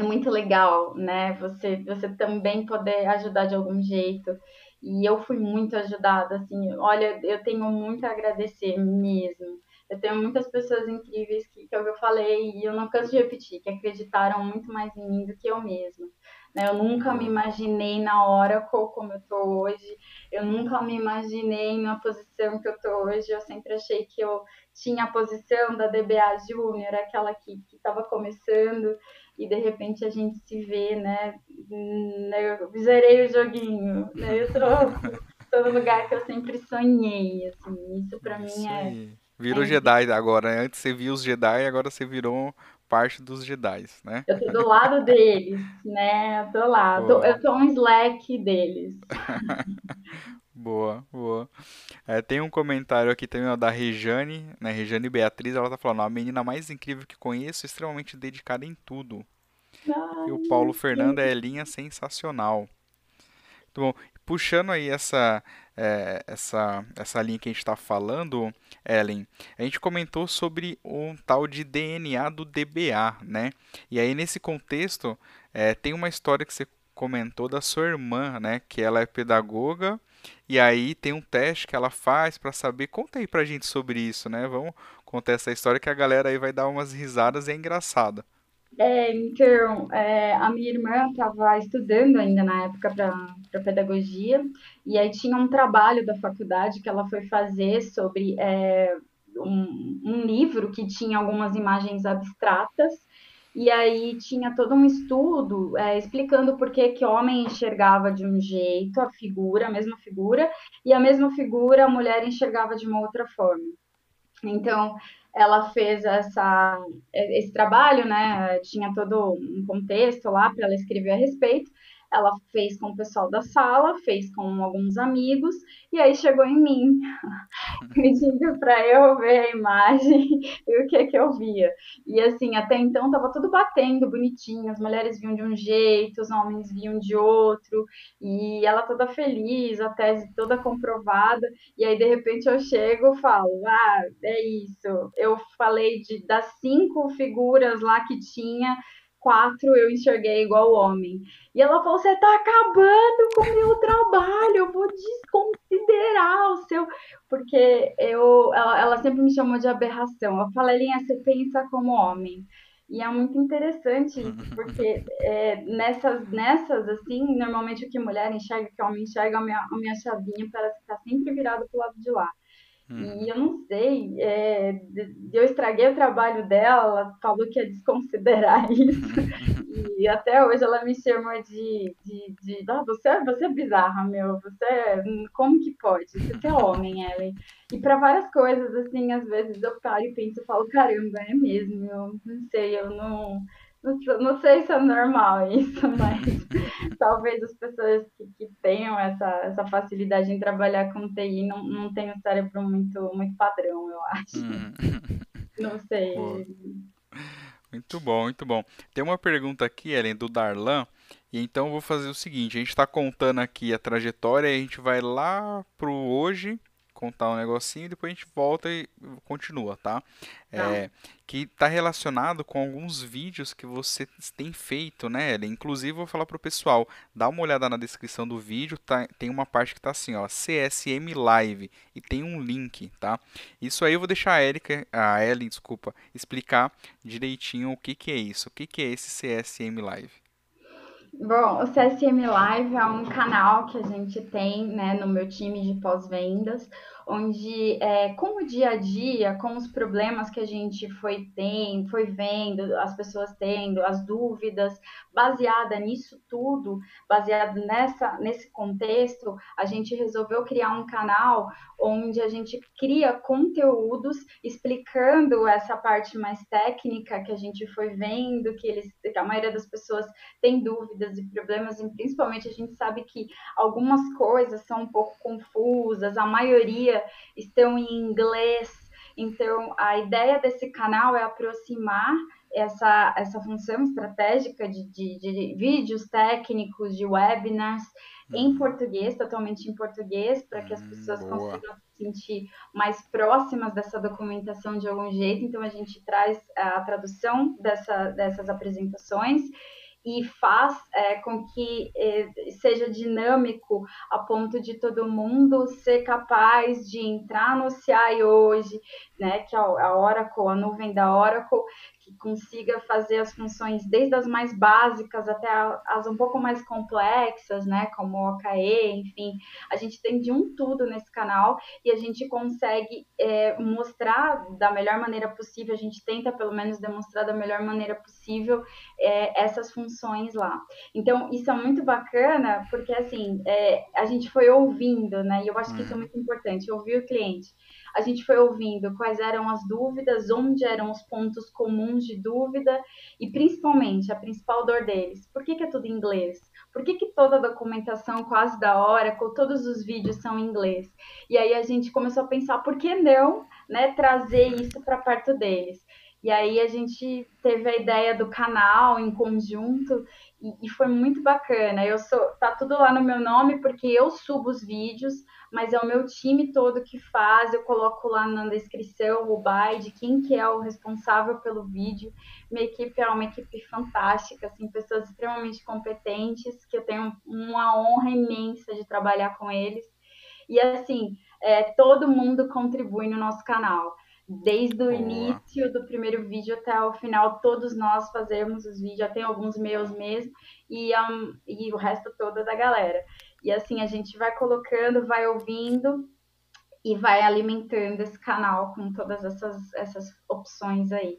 é muito legal, né? Você, você também poder ajudar de algum jeito. E eu fui muito ajudada, assim, olha, eu tenho muito a agradecer mesmo. Eu tenho muitas pessoas incríveis que, que eu falei e eu não canso de repetir, que acreditaram muito mais em mim do que eu mesma. Né? Eu nunca me imaginei na hora como eu tô hoje, eu nunca me imaginei na posição que eu tô hoje. Eu sempre achei que eu tinha a posição da DBA Júnior, aquela que estava começando, e de repente a gente se vê, né? Eu zerei o joguinho, né? Eu tô, no lugar que eu sempre sonhei, assim. Isso para mim é. Virou é... Jedi agora, né? Antes você via os Jedi, agora você virou parte dos Jedi, né? Eu tô do lado deles, né? Eu tô lá. Tô, eu tô um Slack deles. boa, boa. É, tem um comentário aqui também ó, da Rejane, né? Rejane Beatriz, ela tá falando, a menina mais incrível que conheço, extremamente dedicada em tudo. Ai, e o Paulo Fernando é linha sensacional. Muito bom. Puxando aí essa, é, essa, essa linha que a gente está falando, Ellen, a gente comentou sobre um tal de DNA do DBA, né? E aí nesse contexto é, tem uma história que você comentou da sua irmã, né? Que ela é pedagoga e aí tem um teste que ela faz para saber. Conta aí pra gente sobre isso, né? Vamos contar essa história que a galera aí vai dar umas risadas e é engraçada. É, então, é, a minha irmã estava estudando ainda na época para pedagogia, e aí tinha um trabalho da faculdade que ela foi fazer sobre é, um, um livro que tinha algumas imagens abstratas, e aí tinha todo um estudo é, explicando por que que homem enxergava de um jeito a figura, a mesma figura, e a mesma figura a mulher enxergava de uma outra forma. Então, ela fez essa, esse trabalho, né? Tinha todo um contexto lá para ela escrever a respeito. Ela fez com o pessoal da sala, fez com alguns amigos, e aí chegou em mim, pedindo para eu ver a imagem e o que que eu via. E assim, até então tava tudo batendo bonitinho, as mulheres viam de um jeito, os homens viam de outro, e ela toda feliz, a tese toda comprovada, e aí de repente eu chego e falo, ah, é isso. Eu falei de das cinco figuras lá que tinha, quatro eu enxerguei igual homem. E ela falou: Você tá acabando com o meu trabalho, eu vou desconsiderar o seu. Porque eu, ela, ela sempre me chamou de aberração. Eu falei: Linha, você pensa como homem. E é muito interessante isso, porque é, nessas, nessas, assim, normalmente o que mulher enxerga, o que homem enxerga, a minha, a minha chavinha parece estar sempre virada pro lado de lá. Hum. E eu não sei, é, eu estraguei o trabalho dela, ela falou que ia desconsiderar isso. e até hoje ela me chama de, de, de ah, você, você é bizarra, meu, você é, como que pode? Você é homem, Ellen. E para várias coisas, assim, às vezes eu paro e penso, eu falo, caramba, é mesmo, eu não sei, eu não não, sei se é normal isso, mas talvez as pessoas que, que, tenham essa, essa facilidade em trabalhar com TI não, não tenham um cérebro muito, muito padrão, eu acho. Hum. Não sei. Muito bom, muito bom. Tem uma pergunta aqui, Ellen, do Darlan. E então eu vou fazer o seguinte: a gente está contando aqui a trajetória, a gente vai lá pro hoje contar um negocinho e depois a gente volta e continua, tá? tá. É, que está relacionado com alguns vídeos que você tem feito, né, Ellen? Inclusive, vou falar pro pessoal, dá uma olhada na descrição do vídeo, tá, tem uma parte que tá assim, ó, CSM Live, e tem um link, tá? Isso aí eu vou deixar a Erika, a Ellen, desculpa, explicar direitinho o que que é isso, o que que é esse CSM Live. Bom, o CSM Live é um canal que a gente tem né, no meu time de pós-vendas, onde é, com o dia a dia, com os problemas que a gente foi tendo, foi vendo, as pessoas tendo, as dúvidas, baseada nisso tudo, baseado nessa, nesse contexto, a gente resolveu criar um canal onde a gente cria conteúdos explicando essa parte mais técnica que a gente foi vendo, que eles, que a maioria das pessoas tem dúvidas e problemas, e principalmente a gente sabe que algumas coisas são um pouco confusas, a maioria estão em inglês. Então, a ideia desse canal é aproximar essa, essa função estratégica de, de, de vídeos técnicos, de webinars em uhum. português, totalmente em português, para que as hum, pessoas Boa. consigam se sentir mais próximas dessa documentação de algum jeito. Então, a gente traz a tradução dessa, dessas apresentações e faz é, com que é, seja dinâmico a ponto de todo mundo ser capaz de entrar no CI hoje, né, que é a Oracle, a nuvem da Oracle, que consiga fazer as funções desde as mais básicas até as um pouco mais complexas, né, como o OKE, enfim, a gente tem de um tudo nesse canal e a gente consegue é, mostrar da melhor maneira possível, a gente tenta pelo menos demonstrar da melhor maneira possível é, essas funções lá. Então, isso é muito bacana, porque assim, é, a gente foi ouvindo, né, e eu acho que isso é uhum. muito importante, ouvir o cliente a gente foi ouvindo quais eram as dúvidas, onde eram os pontos comuns de dúvida e principalmente a principal dor deles. Por que, que é tudo em inglês? Por que, que toda a documentação quase da Oracle, todos os vídeos são em inglês? E aí a gente começou a pensar, por que não né, trazer isso para perto deles? E aí a gente teve a ideia do canal em conjunto e, e, foi muito bacana. Eu sou, tá tudo lá no meu nome porque eu subo os vídeos, mas é o meu time todo que faz. Eu coloco lá na descrição o by de quem que é o responsável pelo vídeo. Minha equipe é uma equipe fantástica, assim, pessoas extremamente competentes que eu tenho uma honra imensa de trabalhar com eles. E assim, é, todo mundo contribui no nosso canal. Desde o início do primeiro vídeo até o final, todos nós fazemos os vídeos, já tem alguns meus mesmo, e, um, e o resto todo é da galera. E assim, a gente vai colocando, vai ouvindo e vai alimentando esse canal com todas essas, essas opções aí.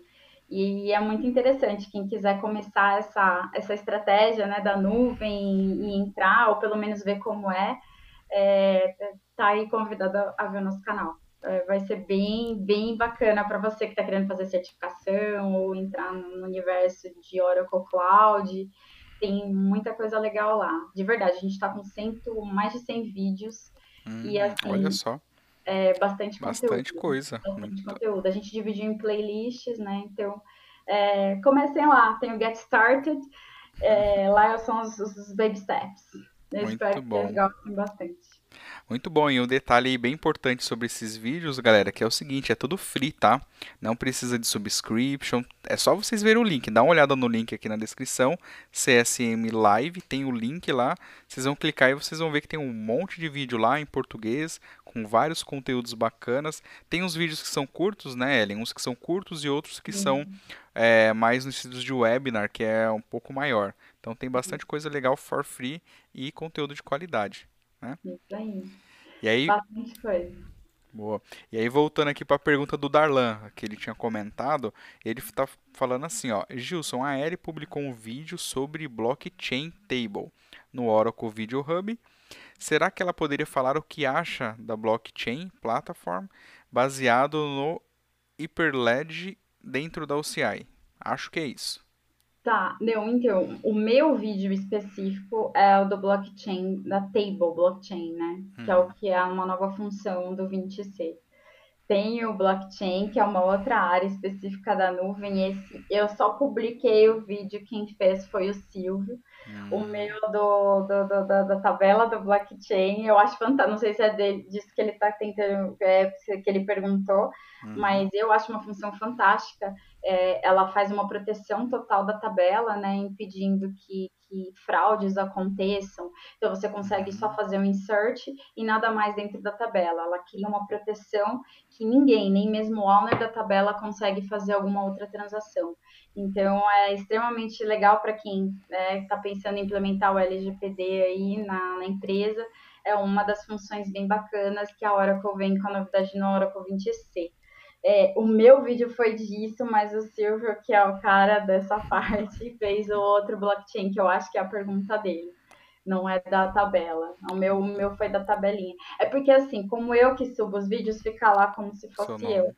E é muito interessante, quem quiser começar essa, essa estratégia né, da nuvem e entrar, ou pelo menos ver como é, é tá aí convidado a ver o nosso canal. É, vai ser bem, bem bacana para você que está querendo fazer certificação ou entrar no universo de Oracle Cloud. Tem muita coisa legal lá. De verdade, a gente está com cento, mais de 100 vídeos Hum, e assim, olha só, é bastante bastante conteúdo. coisa. Bastante Muito- conteúdo. A gente dividiu em playlists, né? Então, é, comecem lá. Tem o Get Started. é, lá são os, os baby steps. Eu Muito espero que bom. vocês gostem bastante. Muito bom, e um detalhe bem importante sobre esses vídeos, galera, que é o seguinte, é tudo free, tá? Não precisa de subscription, é só vocês verem o link, dá uma olhada no link aqui na descrição, CSM Live, tem o link lá, vocês vão clicar e vocês vão ver que tem um monte de vídeo lá em português, com vários conteúdos bacanas. Tem uns vídeos que são curtos, né, Ellen? Uns que são curtos e outros que são é, mais nos estilos de webinar, que é um pouco maior. Então tem bastante coisa legal for free e conteúdo de qualidade. Isso aí. E aí, Bastante coisa. Boa. E aí, voltando aqui para a pergunta do Darlan, que ele tinha comentado, ele está falando assim, ó, Gilson, a Eri publicou um vídeo sobre blockchain table no Oracle Video Hub. Será que ela poderia falar o que acha da blockchain platform baseado no Hyperledger dentro da OCI? Acho que é isso. Tá, não, então, o meu vídeo específico é o do blockchain, da Table Blockchain, né? Que é o que é uma nova função do 20C. Tem o blockchain, que é uma outra área específica da nuvem. Esse, eu só publiquei o vídeo, quem fez foi o Silvio. O meu do, do- do- da, da tabela do blockchain, eu acho fantástico. Não sei se é dele, disso que ele está tentando, é, que ele perguntou, Uhum. mas eu acho uma função fantástica. É, ela faz uma proteção total da tabela, né, impedindo que, que fraudes aconteçam. Então você consegue só fazer um insert e nada mais dentro da tabela. Ela cria uma proteção que ninguém, nem mesmo o owner da tabela, consegue fazer alguma outra transação. Então é extremamente legal para quem está pensando em implementar o LGPD aí na, na empresa. É uma das funções bem bacanas que a Oracle vem com a novidade no Oracle 20C. É, o meu vídeo foi disso, mas o Silvio, que é o cara dessa parte, fez o outro blockchain, que eu acho que é a pergunta dele. Não é da tabela. O meu, o meu foi da tabelinha. É porque, assim, como eu que subo os vídeos, fica lá como se fosse eu.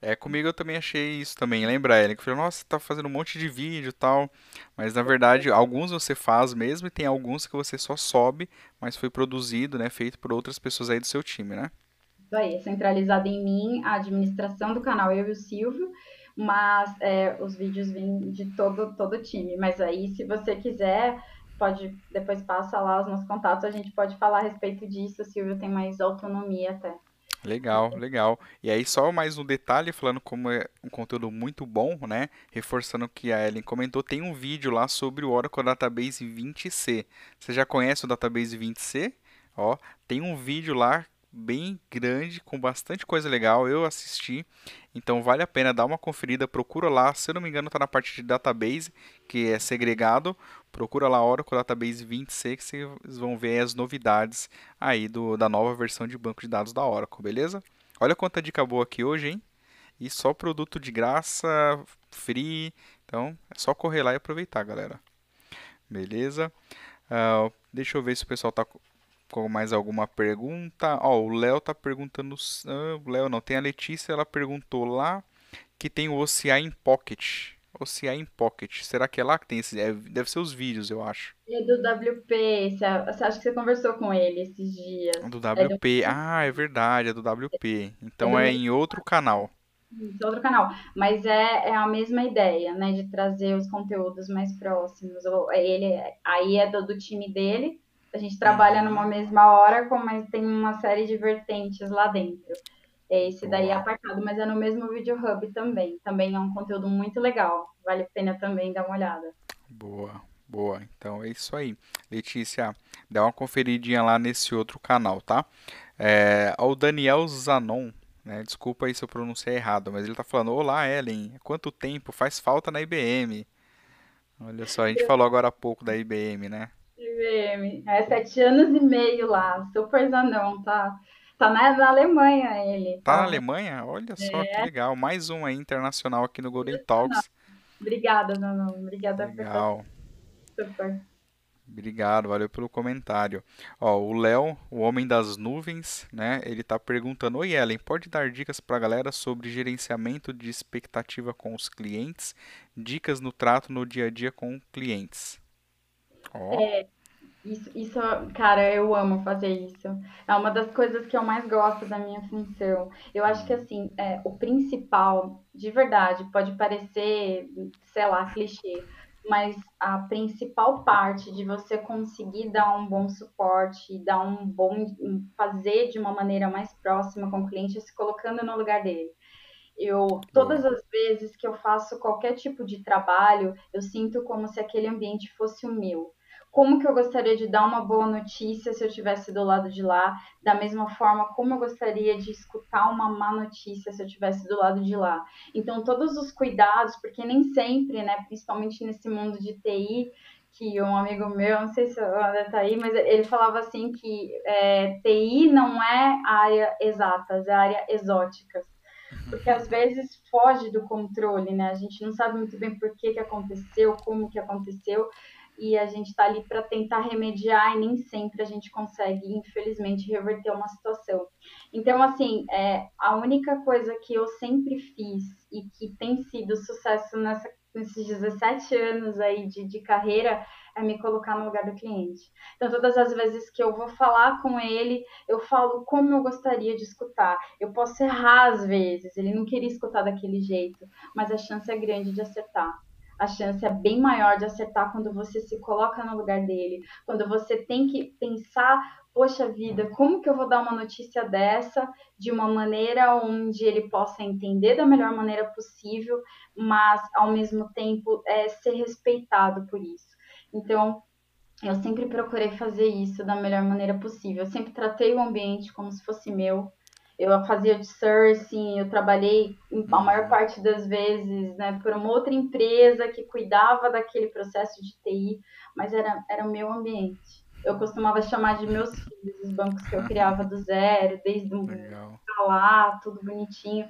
É, comigo eu também achei isso também. Lembra, Ellen? Que falei, nossa, você tá fazendo um monte de vídeo e tal. Mas na verdade, alguns você faz mesmo e tem alguns que você só sobe, mas foi produzido, né? Feito por outras pessoas aí do seu time, né? Isso aí, é centralizado em mim, a administração do canal, eu e o Silvio, mas é, os vídeos vêm de todo, todo o time. Mas aí, se você quiser, pode, depois passa lá os nossos contatos, a gente pode falar a respeito disso, o Silvio tem mais autonomia até. Legal, legal. E aí, só mais um detalhe, falando como é um conteúdo muito bom, né? Reforçando o que a Ellen comentou, tem um vídeo lá sobre o Oracle Database 20C. Você já conhece o Database 20C? Ó, tem um vídeo lá bem grande, com bastante coisa legal. Eu assisti, então vale a pena dar uma conferida. Procura lá, se eu não me engano, tá na parte de Database, que é segregado. Procura lá Oracle Database 20C, que vocês vão ver as novidades aí do, da nova versão de banco de dados da Oracle, beleza? Olha quanta dica boa aqui hoje, hein? E só produto de graça, free. Então é só correr lá e aproveitar, galera. Beleza? Ah, deixa eu ver se o pessoal tá co- com mais alguma pergunta. Ó, o Léo tá perguntando. ah, o Léo não, tem a Letícia, ela perguntou lá que tem o OCI em Pocket. OCI em Pocket. Será que é lá que tem esse? é, deve ser os vídeos, eu acho. E do WP, você, acha que você conversou com ele esses dias? Do É do, WP. Ah, é verdade, é do WP. é Então é mesmo em outro canal. Isso, outro canal. Mas é, é a mesma ideia, né? De trazer os conteúdos mais próximos. Ele, aí é do, do time dele. A gente trabalha numa mesma hora, mas tem uma série de vertentes lá dentro. É Esse daí é apartado, mas é no mesmo Video Hub também. Também é um conteúdo muito legal. Vale a pena também dar uma olhada. boa, boa. Então é isso aí. Letícia, dá uma conferidinha lá nesse outro canal, tá? É, o Daniel Zanon, né? Desculpa aí se eu pronunciei errado, mas ele tá falando: Olá, Ellen, quanto tempo faz falta na IBM? Olha só, a gente falou agora há pouco da IBM, né? IBM, é sete anos e meio lá, super zanão, tá? Tá na, na Alemanha ele, Tá na? Alemanha? Olha só que legal. Mais um aí internacional aqui no Golden Talks. Obrigada, Zanão. Obrigada por Legal. super. Obrigado, valeu pelo comentário. Ó, o Léo, o homem das nuvens, né? Ele tá perguntando: Oi, Ellen, pode dar dicas pra galera sobre gerenciamento de expectativa com os clientes? Dicas no trato no dia a dia com clientes. Oh. É, isso, isso, cara, eu amo fazer isso. É uma das coisas que eu mais gosto da minha função. Eu acho que, assim, é, o principal, de verdade, pode parecer, sei lá, clichê, mas a principal parte de você conseguir dar um bom suporte, dar um bom, fazer de uma maneira mais próxima com o cliente é se colocando no lugar dele. Eu, todas as vezes que eu faço qualquer tipo de trabalho, eu sinto como se aquele ambiente fosse o meu como que eu gostaria de dar uma boa notícia se eu estivesse do lado de lá, da mesma forma como eu gostaria de escutar uma má notícia se eu estivesse do lado de lá. Então, todos os cuidados, porque nem sempre, né, principalmente nesse mundo de TI, que um amigo meu, não sei se o André tá aí, mas ele falava assim que é, TI não é área exatas, é área exóticas. Porque às vezes foge do controle, né? A gente não sabe muito bem por que, que aconteceu, como que aconteceu, e a gente está ali para tentar remediar e nem sempre a gente consegue, infelizmente, reverter uma situação. Então, assim, é, a única coisa que eu sempre fiz e que tem sido sucesso nessa, nesses 17 anos aí de, de carreira é me colocar no lugar do cliente. Então, todas as vezes que eu vou falar com ele, eu falo como eu gostaria de escutar. Eu posso errar às vezes, ele não queria escutar daquele jeito, mas a chance é grande de acertar a chance é bem maior de acertar quando você se coloca no lugar dele, quando você tem que pensar, poxa vida, como que eu vou dar uma notícia dessa de uma maneira onde ele possa entender da melhor maneira possível, mas ao mesmo tempo é, ser respeitado por isso. Então, eu sempre procurei fazer isso da melhor maneira possível. Eu sempre tratei o ambiente como se fosse meu eu fazia outsourcing, eu trabalhei a maior parte das vezes né, por uma outra empresa que cuidava daquele processo de TI, mas era, era o meu ambiente. Eu costumava chamar de meus filhos, os bancos que eu criava do zero, desde o lá, tudo bonitinho.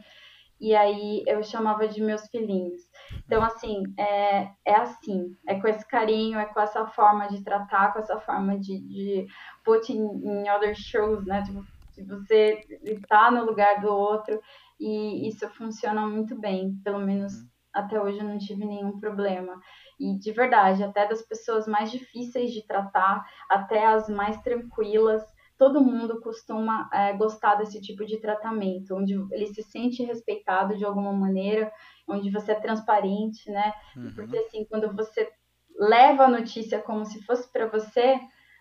E aí eu chamava de meus filhinhos. Então, assim, é, é assim, é com esse carinho, é com essa forma de tratar, com essa forma de, de put in, in other shows, né? Tipo, de você estar no lugar do outro e isso funciona muito bem, pelo menos uhum. até hoje eu não tive nenhum problema. E de verdade, até das pessoas mais difíceis de tratar, até as mais tranquilas, todo mundo costuma é, gostar desse tipo de tratamento, onde ele se sente respeitado de alguma maneira, onde você é transparente, né? Uhum. Porque assim, quando você leva a notícia como se fosse para você,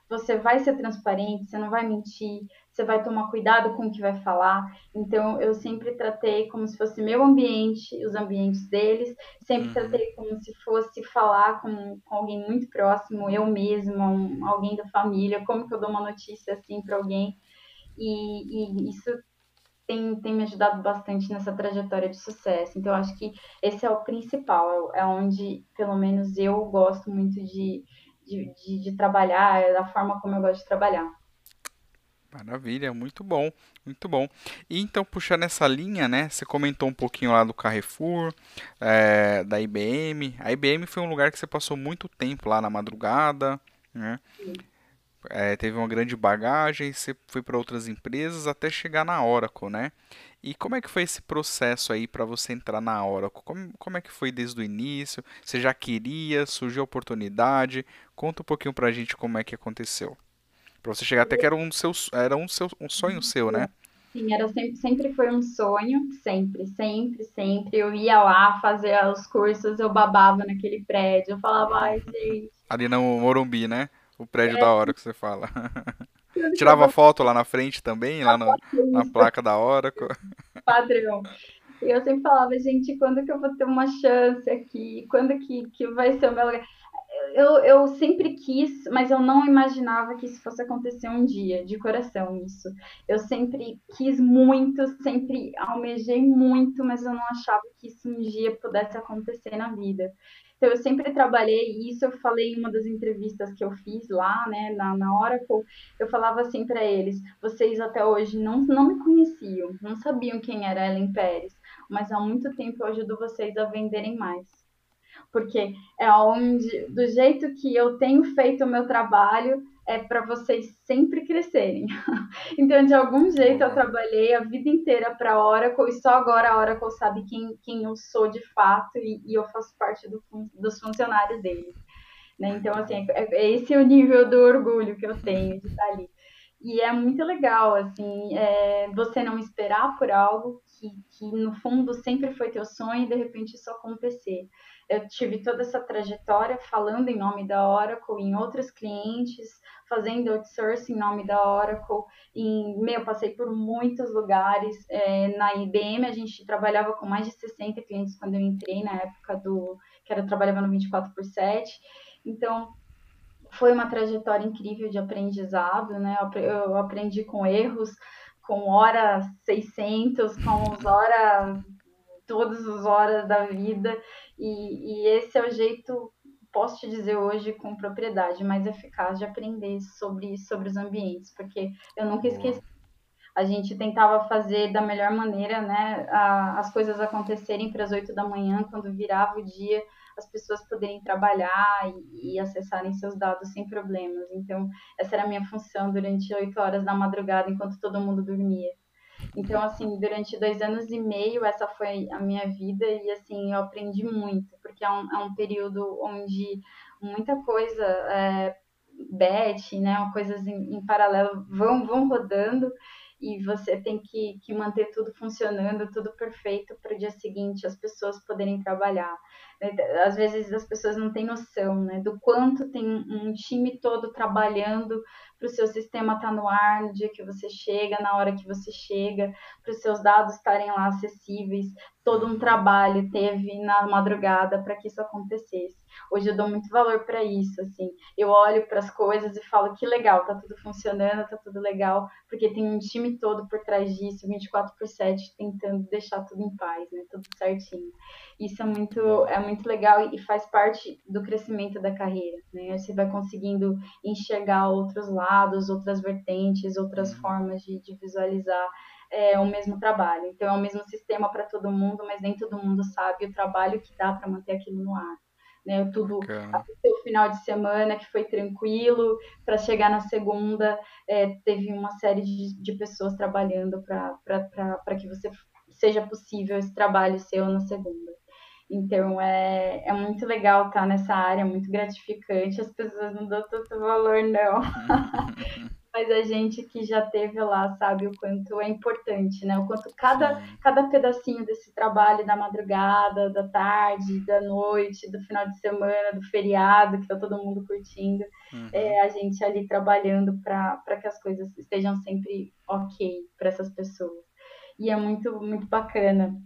você vai ser transparente, você não vai mentir, você vai tomar cuidado com o que vai falar. Então, eu sempre tratei como se fosse meu ambiente, os ambientes deles, sempre uhum. tratei como se fosse falar com, com alguém muito próximo, eu mesma, um, alguém da família, como que eu dou uma notícia assim para alguém. E, e isso tem, tem me ajudado bastante nessa trajetória de sucesso. Então, eu acho que esse é o principal, é onde, pelo menos, eu gosto muito de de, de, de trabalhar, é da forma como eu gosto de trabalhar. Maravilha, muito bom, muito bom. E então, puxando essa linha, né? Você comentou um pouquinho lá do Carrefour, é, da IBM. A IBM foi um lugar que você passou muito tempo lá na madrugada, né? É, teve uma grande bagagem, você foi para outras empresas até chegar na Oracle, né? E como é que foi esse processo aí para você entrar na Oracle? Como, como é que foi desde o início? Você já queria? Surgiu a oportunidade? Conta um pouquinho para a gente como é que aconteceu. Para você chegar até que era um, seu, era um, seu, um sonho seu, né? Sim, era sempre, sempre foi um sonho, sempre, sempre, sempre. Eu ia lá fazer os cursos, eu babava naquele prédio, eu falava, ai, gente. Ali no Morumbi, né? O prédio é. da hora que você fala. Tirava foto lá na frente também, lá na, na placa da Oracle. Padrão. E eu sempre falava, gente, quando que eu vou ter uma chance aqui? Quando que, que vai ser o meu lugar? Eu, eu sempre quis, mas eu não imaginava que isso fosse acontecer um dia, de coração, isso. Eu sempre quis muito, sempre almejei muito, mas eu não achava que isso um dia pudesse acontecer na vida. Então, eu sempre trabalhei, isso eu falei em uma das entrevistas que eu fiz lá, né, na, na Oracle, eu falava assim para eles, vocês até hoje não, não me conheciam, não sabiam quem era Ellen Pérez, mas há muito tempo eu ajudo vocês a venderem mais. Porque é onde, do jeito que eu tenho feito o meu trabalho, é para vocês sempre crescerem. então, de algum jeito, eu trabalhei a vida inteira para a Oracle e só agora a Oracle sabe quem, quem eu sou de fato e, e eu faço parte do, dos funcionários deles. Né? Então, assim, é, é, esse é o nível do orgulho que eu tenho de estar ali. E é muito legal, assim, é, você não esperar por algo que, que, no fundo, sempre foi teu sonho e, de repente, isso acontecer. Eu tive toda essa trajetória falando em nome da Oracle, em outros clientes, fazendo outsourcing em nome da Oracle. Em, meu, passei por muitos lugares. É, na IBM, a gente trabalhava com mais de 60 clientes quando eu entrei, na época do que era, trabalhava no 24 por 7. Então, foi uma trajetória incrível de aprendizado, né? Eu aprendi com erros, com hora 600, com os horas, todas as horas da vida, e, e esse é o jeito, posso te dizer hoje com propriedade, mais eficaz de aprender sobre, sobre os ambientes, porque eu nunca esqueci a gente tentava fazer da melhor maneira, né, a, as coisas acontecerem para as oito da manhã, quando virava o dia, as pessoas poderem trabalhar e, e, acessarem seus dados sem problemas. Então, essa era a minha função durante oito horas da madrugada, enquanto todo mundo dormia. Então, assim, durante dois anos e meio, essa foi a minha vida e, assim, eu aprendi muito, porque é um, é um período onde muita coisa, é, bet, né, coisas em, em paralelo vão, vão rodando e você tem que, que manter tudo funcionando, tudo perfeito para o dia seguinte as pessoas poderem trabalhar. Às vezes as pessoas não têm noção né, do quanto tem um time todo trabalhando para o seu sistema estar tá no ar no dia que você chega, na hora que você chega, para os seus dados estarem lá acessíveis. Todo um trabalho teve na madrugada para que isso acontecesse. Hoje eu dou muito valor para isso, assim. Eu olho para as coisas e falo que legal, tá tudo funcionando, tá tudo legal, porque tem um time todo por trás disso, 24 por 7, tentando deixar tudo em paz, né? Tudo certinho. Isso é muito, é muito legal e faz parte do crescimento da carreira, né? Você vai conseguindo enxergar outros lados, outras vertentes, outras uhum. formas de, de visualizar é, o mesmo trabalho. Então, é o mesmo sistema para todo mundo, mas nem todo mundo sabe o trabalho que dá para manter aquilo no ar. Né, tudo até o final de semana que foi tranquilo para chegar na segunda é, teve uma série de, de pessoas trabalhando para que você seja possível esse trabalho seu na segunda então é, é muito legal estar nessa área, muito gratificante. As pessoas não dão tanto valor, não. Mas a gente que já teve lá sabe o quanto é importante, né? O quanto cada, cada pedacinho desse trabalho da madrugada, da tarde, da noite, do final de semana, do feriado, que tá todo mundo curtindo, uhum. é a gente ali trabalhando para que as coisas estejam sempre ok para essas pessoas. E é muito, muito bacana.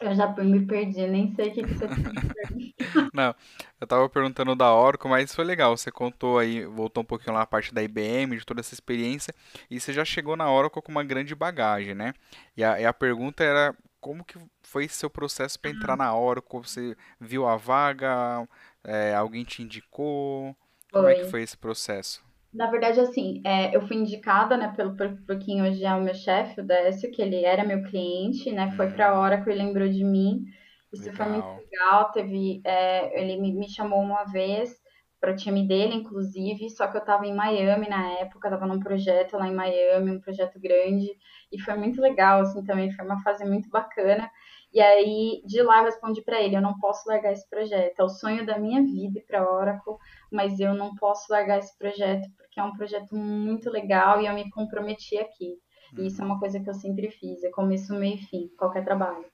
Eu já me perdi, nem sei o que, que você Não, eu tava perguntando da Oracle, mas foi legal. Você contou aí, voltou um pouquinho lá a parte da IBM, de toda essa experiência, e você já chegou na Oracle com uma grande bagagem, né? E a, e a pergunta era como que foi seu processo para entrar na Oracle? Você viu a vaga? É, alguém te indicou? Como é que foi esse processo? Na verdade, assim, é, eu fui indicada, né, pelo por quem hoje é o meu chefe, o Décio, que ele era meu cliente, né, foi para a uhum. Oracle e lembrou de mim. Isso legal. foi muito legal. Teve, é, ele me, me, chamou uma vez para o time dele, inclusive, só que eu estava em Miami na época, estava num projeto lá em Miami, um projeto grande, e foi muito legal, assim, também foi uma fase muito bacana. E aí, de lá, eu respondi para ele: eu não posso largar esse projeto. É o sonho da minha vida ir para Oracle, mas eu não posso largar esse projeto porque é um projeto muito legal e eu me comprometi aqui. E isso é uma coisa que eu sempre fiz: é começo, meio e fim, qualquer trabalho.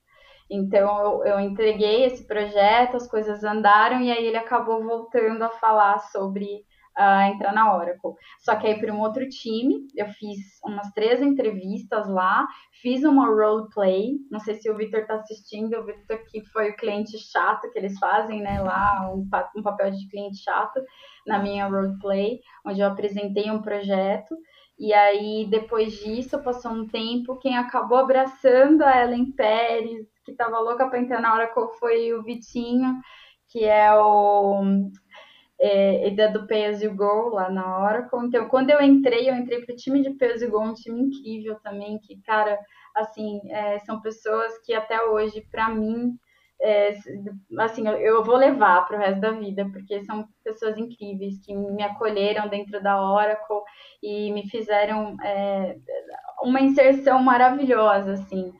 Então, eu, eu entreguei esse projeto, as coisas andaram e aí ele acabou voltando a falar sobre uh, entrar na Oracle. Só que aí para um outro time, eu fiz umas três entrevistas lá, fiz uma roleplay, não sei se o Victor está assistindo, o Victor que foi o cliente chato que eles fazem, né, lá, um, um papel de cliente chato na minha roleplay, onde eu apresentei um projeto, e aí, depois disso, passou um tempo, quem acabou abraçando a Ellen Pérez, que estava louca para entrar na Oracle, foi o Vitinho, que é o é, e da do Pay As You Go lá na Oracle. Então, quando eu entrei, eu entrei para o time de Pay As You Go, um time incrível também, que, cara, assim, é, são pessoas que até hoje, para mim, é, assim, eu vou levar para o resto da vida, porque são pessoas incríveis que me acolheram dentro da Oracle e me fizeram é, uma inserção maravilhosa, assim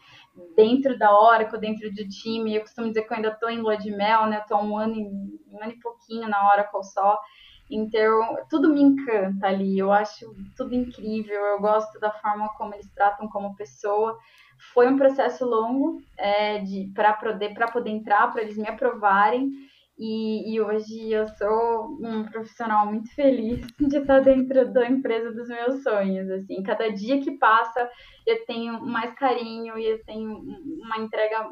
dentro da Oracle, dentro do time. Eu costumo dizer que eu ainda estou em lua de mel, né? Estou um ano, um ano e pouquinho na Oracle só. Então, tudo me encanta ali, eu acho tudo incrível, eu gosto da forma como eles tratam como pessoa. Foi um processo longo é, para poder, poder entrar, para eles me aprovarem. E, e, hoje eu sou um profissional muito feliz de estar dentro da empresa dos meus sonhos. Assim, cada dia que passa eu tenho mais carinho e eu tenho uma entrega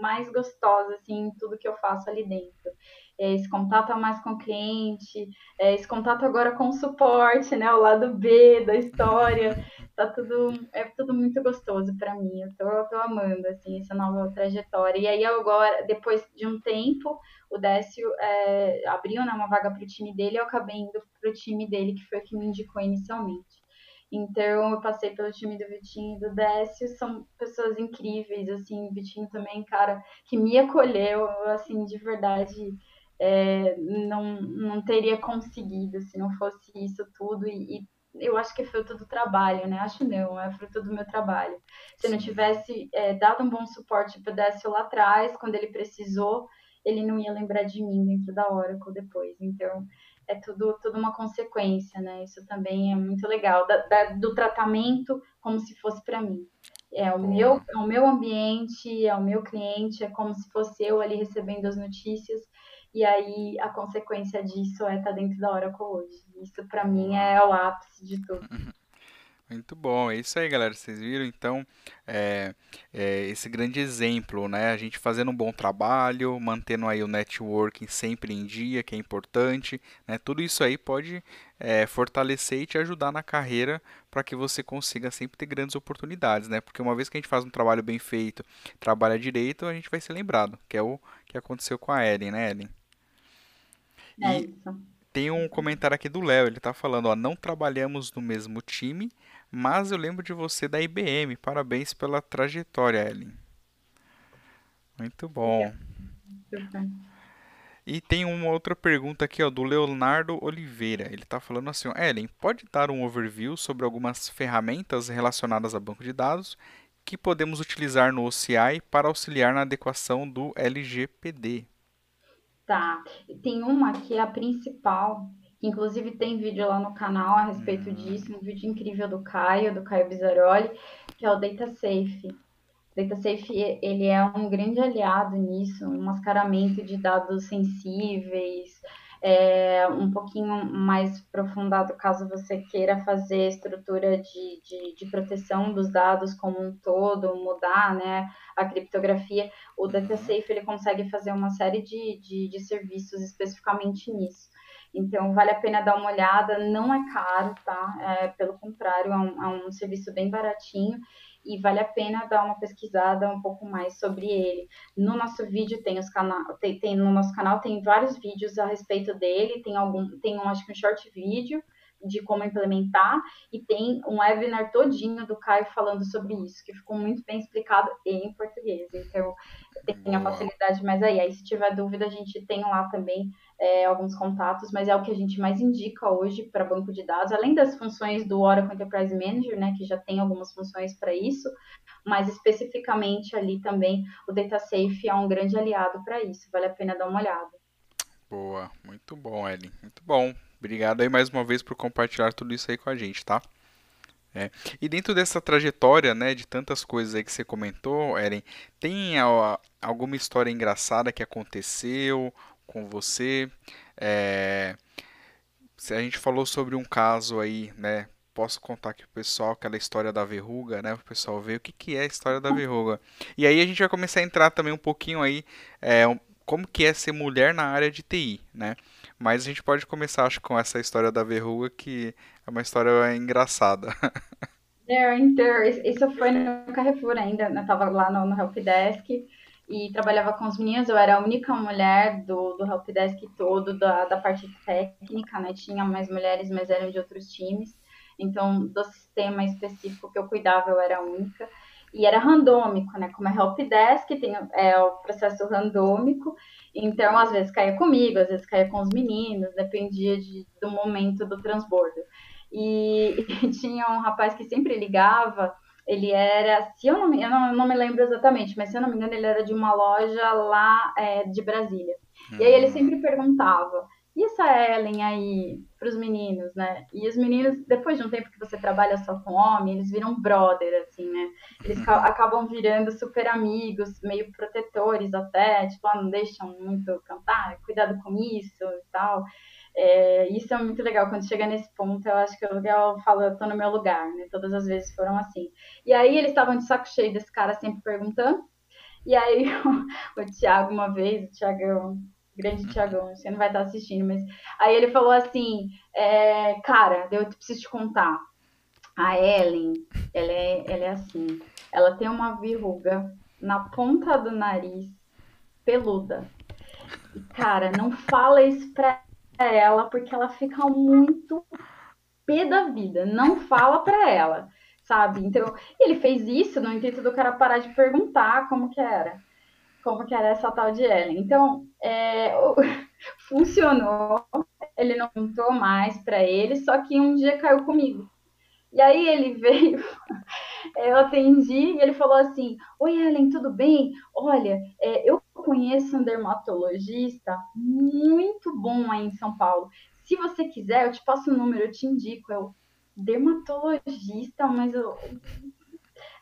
mais gostosa assim em tudo que eu faço ali dentro. É, esse contato mais com o cliente, é, esse contato agora com o suporte, né, o lado B da história, tá tudo é tudo muito gostoso para mim. Eu tô, tô amando assim essa nova trajetória. E aí agora, depois de um tempo, o Décio é, abriu né, uma vaga para o time dele, eu acabei indo para o time dele, que foi o que me indicou inicialmente. Então, eu passei pelo time do Vitinho e do Décio, são pessoas incríveis, assim, o Vitinho também, cara, que me acolheu, assim, de verdade, é, não, não teria conseguido se não fosse isso tudo, e, e eu acho que é fruto do trabalho, né? Acho não, é fruto do meu trabalho. Se não tivesse é, dado um bom suporte para o Décio lá atrás, quando ele precisou, ele não ia lembrar de mim dentro da Oracle depois. Então, é tudo, tudo uma consequência, né? Isso também é muito legal, da, da, do tratamento como se fosse para mim. É o, meu, é o meu ambiente, é o meu cliente, é como se fosse eu ali recebendo as notícias, e aí a consequência disso é estar tá dentro da Oracle hoje. Isso para mim é o ápice de tudo. Muito bom, é isso aí, galera. Vocês viram então é, é esse grande exemplo, né? A gente fazendo um bom trabalho, mantendo aí o networking sempre em dia, que é importante, né? Tudo isso aí pode é, fortalecer e te ajudar na carreira para que você consiga sempre ter grandes oportunidades, né? Porque uma vez que a gente faz um trabalho bem feito, trabalha direito, a gente vai ser lembrado, que é o que aconteceu com a Ellen, né, Ellen? É isso. Tem um comentário aqui do Léo, ele está falando, ó, não trabalhamos no mesmo time, mas eu lembro de você da IBM. Parabéns pela trajetória, Ellen. Muito bom. E tem uma outra pergunta aqui, ó, do Leonardo Oliveira. Ele está falando assim, Ellen, pode dar um overview sobre algumas ferramentas relacionadas a banco de dados que podemos utilizar no OCI para auxiliar na adequação do LGPD? Tá. Tem uma que é a principal, inclusive tem vídeo lá no canal a respeito disso, um vídeo incrível do Caio, do Caio Bizaroli, que é o DataSafe. O DataSafe, ele é um grande aliado nisso, um mascaramento de dados sensíveis, é, um pouquinho mais aprofundado caso você queira fazer estrutura de, de, de, proteção dos dados como um todo, mudar né, a criptografia, o DataSafe ele consegue fazer uma série de, de, de serviços especificamente nisso. Então, vale a pena dar uma olhada, não é caro, tá? É, pelo contrário, é um, é um serviço bem baratinho e vale a pena dar uma pesquisada um pouco mais sobre ele. No nosso vídeo tem os canal, tem, tem, no nosso canal tem vários vídeos a respeito dele, tem algum, tem um, acho que um short vídeo de como implementar e tem um webinar todinho do Caio falando sobre isso, que ficou muito bem explicado em português. Então, tem a facilidade mais aí. Aí, se tiver dúvida, a gente tem lá também é, alguns contatos, mas é o que a gente mais indica hoje para banco de dados, além das funções do Oracle Enterprise Manager, né, que já tem algumas funções para isso, mas especificamente ali também o DataSafe é um grande aliado para isso, vale a pena dar uma olhada. Boa, muito bom, Ellen, muito bom. Obrigado aí mais uma vez por compartilhar tudo isso aí com a gente, tá? É. E dentro dessa trajetória, né, de tantas coisas aí que você comentou, Eren, tem alguma história engraçada que aconteceu com você. É, a gente falou sobre um caso aí, né? Posso contar aqui pro pessoal aquela história da verruga, né? O pessoal ver o que, que é a história da verruga. E aí a gente vai começar a entrar também um pouquinho aí, é, como que é ser mulher na área de TI, né? Mas a gente pode começar, acho, com essa história da verruga, que é uma história engraçada. É, então, isso foi no Carrefour ainda, né? eu tava lá no, no Helpdesk, e trabalhava com os meninos. Eu era a única mulher do, do helpdesk todo, da, da parte técnica, né? Tinha mais mulheres, mas eram de outros times. Então, do sistema específico que eu cuidava, eu era a única. E era randômico, né? Como é helpdesk, tem é, o processo randômico. Então, às vezes caía comigo, às vezes caía com os meninos, dependia de, do momento do transbordo. E, e tinha um rapaz que sempre ligava ele era, se eu não, eu não, eu não me lembro exatamente, mas se eu não me engano, ele era de uma loja lá é, de Brasília. Uhum. E aí ele hum. sempre perguntava: e essa Ellen aí para os meninos, né? E os meninos, depois de um tempo que você trabalha só com homem, eles viram brother, assim, né? Eles acabam virando super amigos, meio protetores até, tipo, ah, não deixam muito cantar, cuidado com isso e tal. É, isso é muito legal. Quando chega nesse ponto, eu acho que o legal fala, eu tô no meu lugar, né? Todas as vezes foram assim. E aí eles estavam de saco cheio desse cara sempre perguntando. E aí o, o Thiago, uma vez, o Thiagão, grande Thiagão, você não vai estar assistindo, mas aí ele falou assim, é, cara, eu preciso te contar. A Ellen, ela é, ela é assim, ela tem uma verruga na ponta do nariz peluda. E, cara, não fala isso pra ela, porque ela fica muito pé da vida. Não fala pra ela, sabe? Então, ele fez isso no intuito do cara parar de perguntar como que era. Como que era essa tal de Ellen. Então, é, funcionou. Ele não contou mais para ele, só que um dia caiu comigo. E aí ele veio, eu atendi e ele falou assim: Oi, Ellen, tudo bem? Olha, é, eu conheço um dermatologista muito bom aí em São Paulo. Se você quiser, eu te passo o número, eu te indico. Eu, dermatologista, mas eu.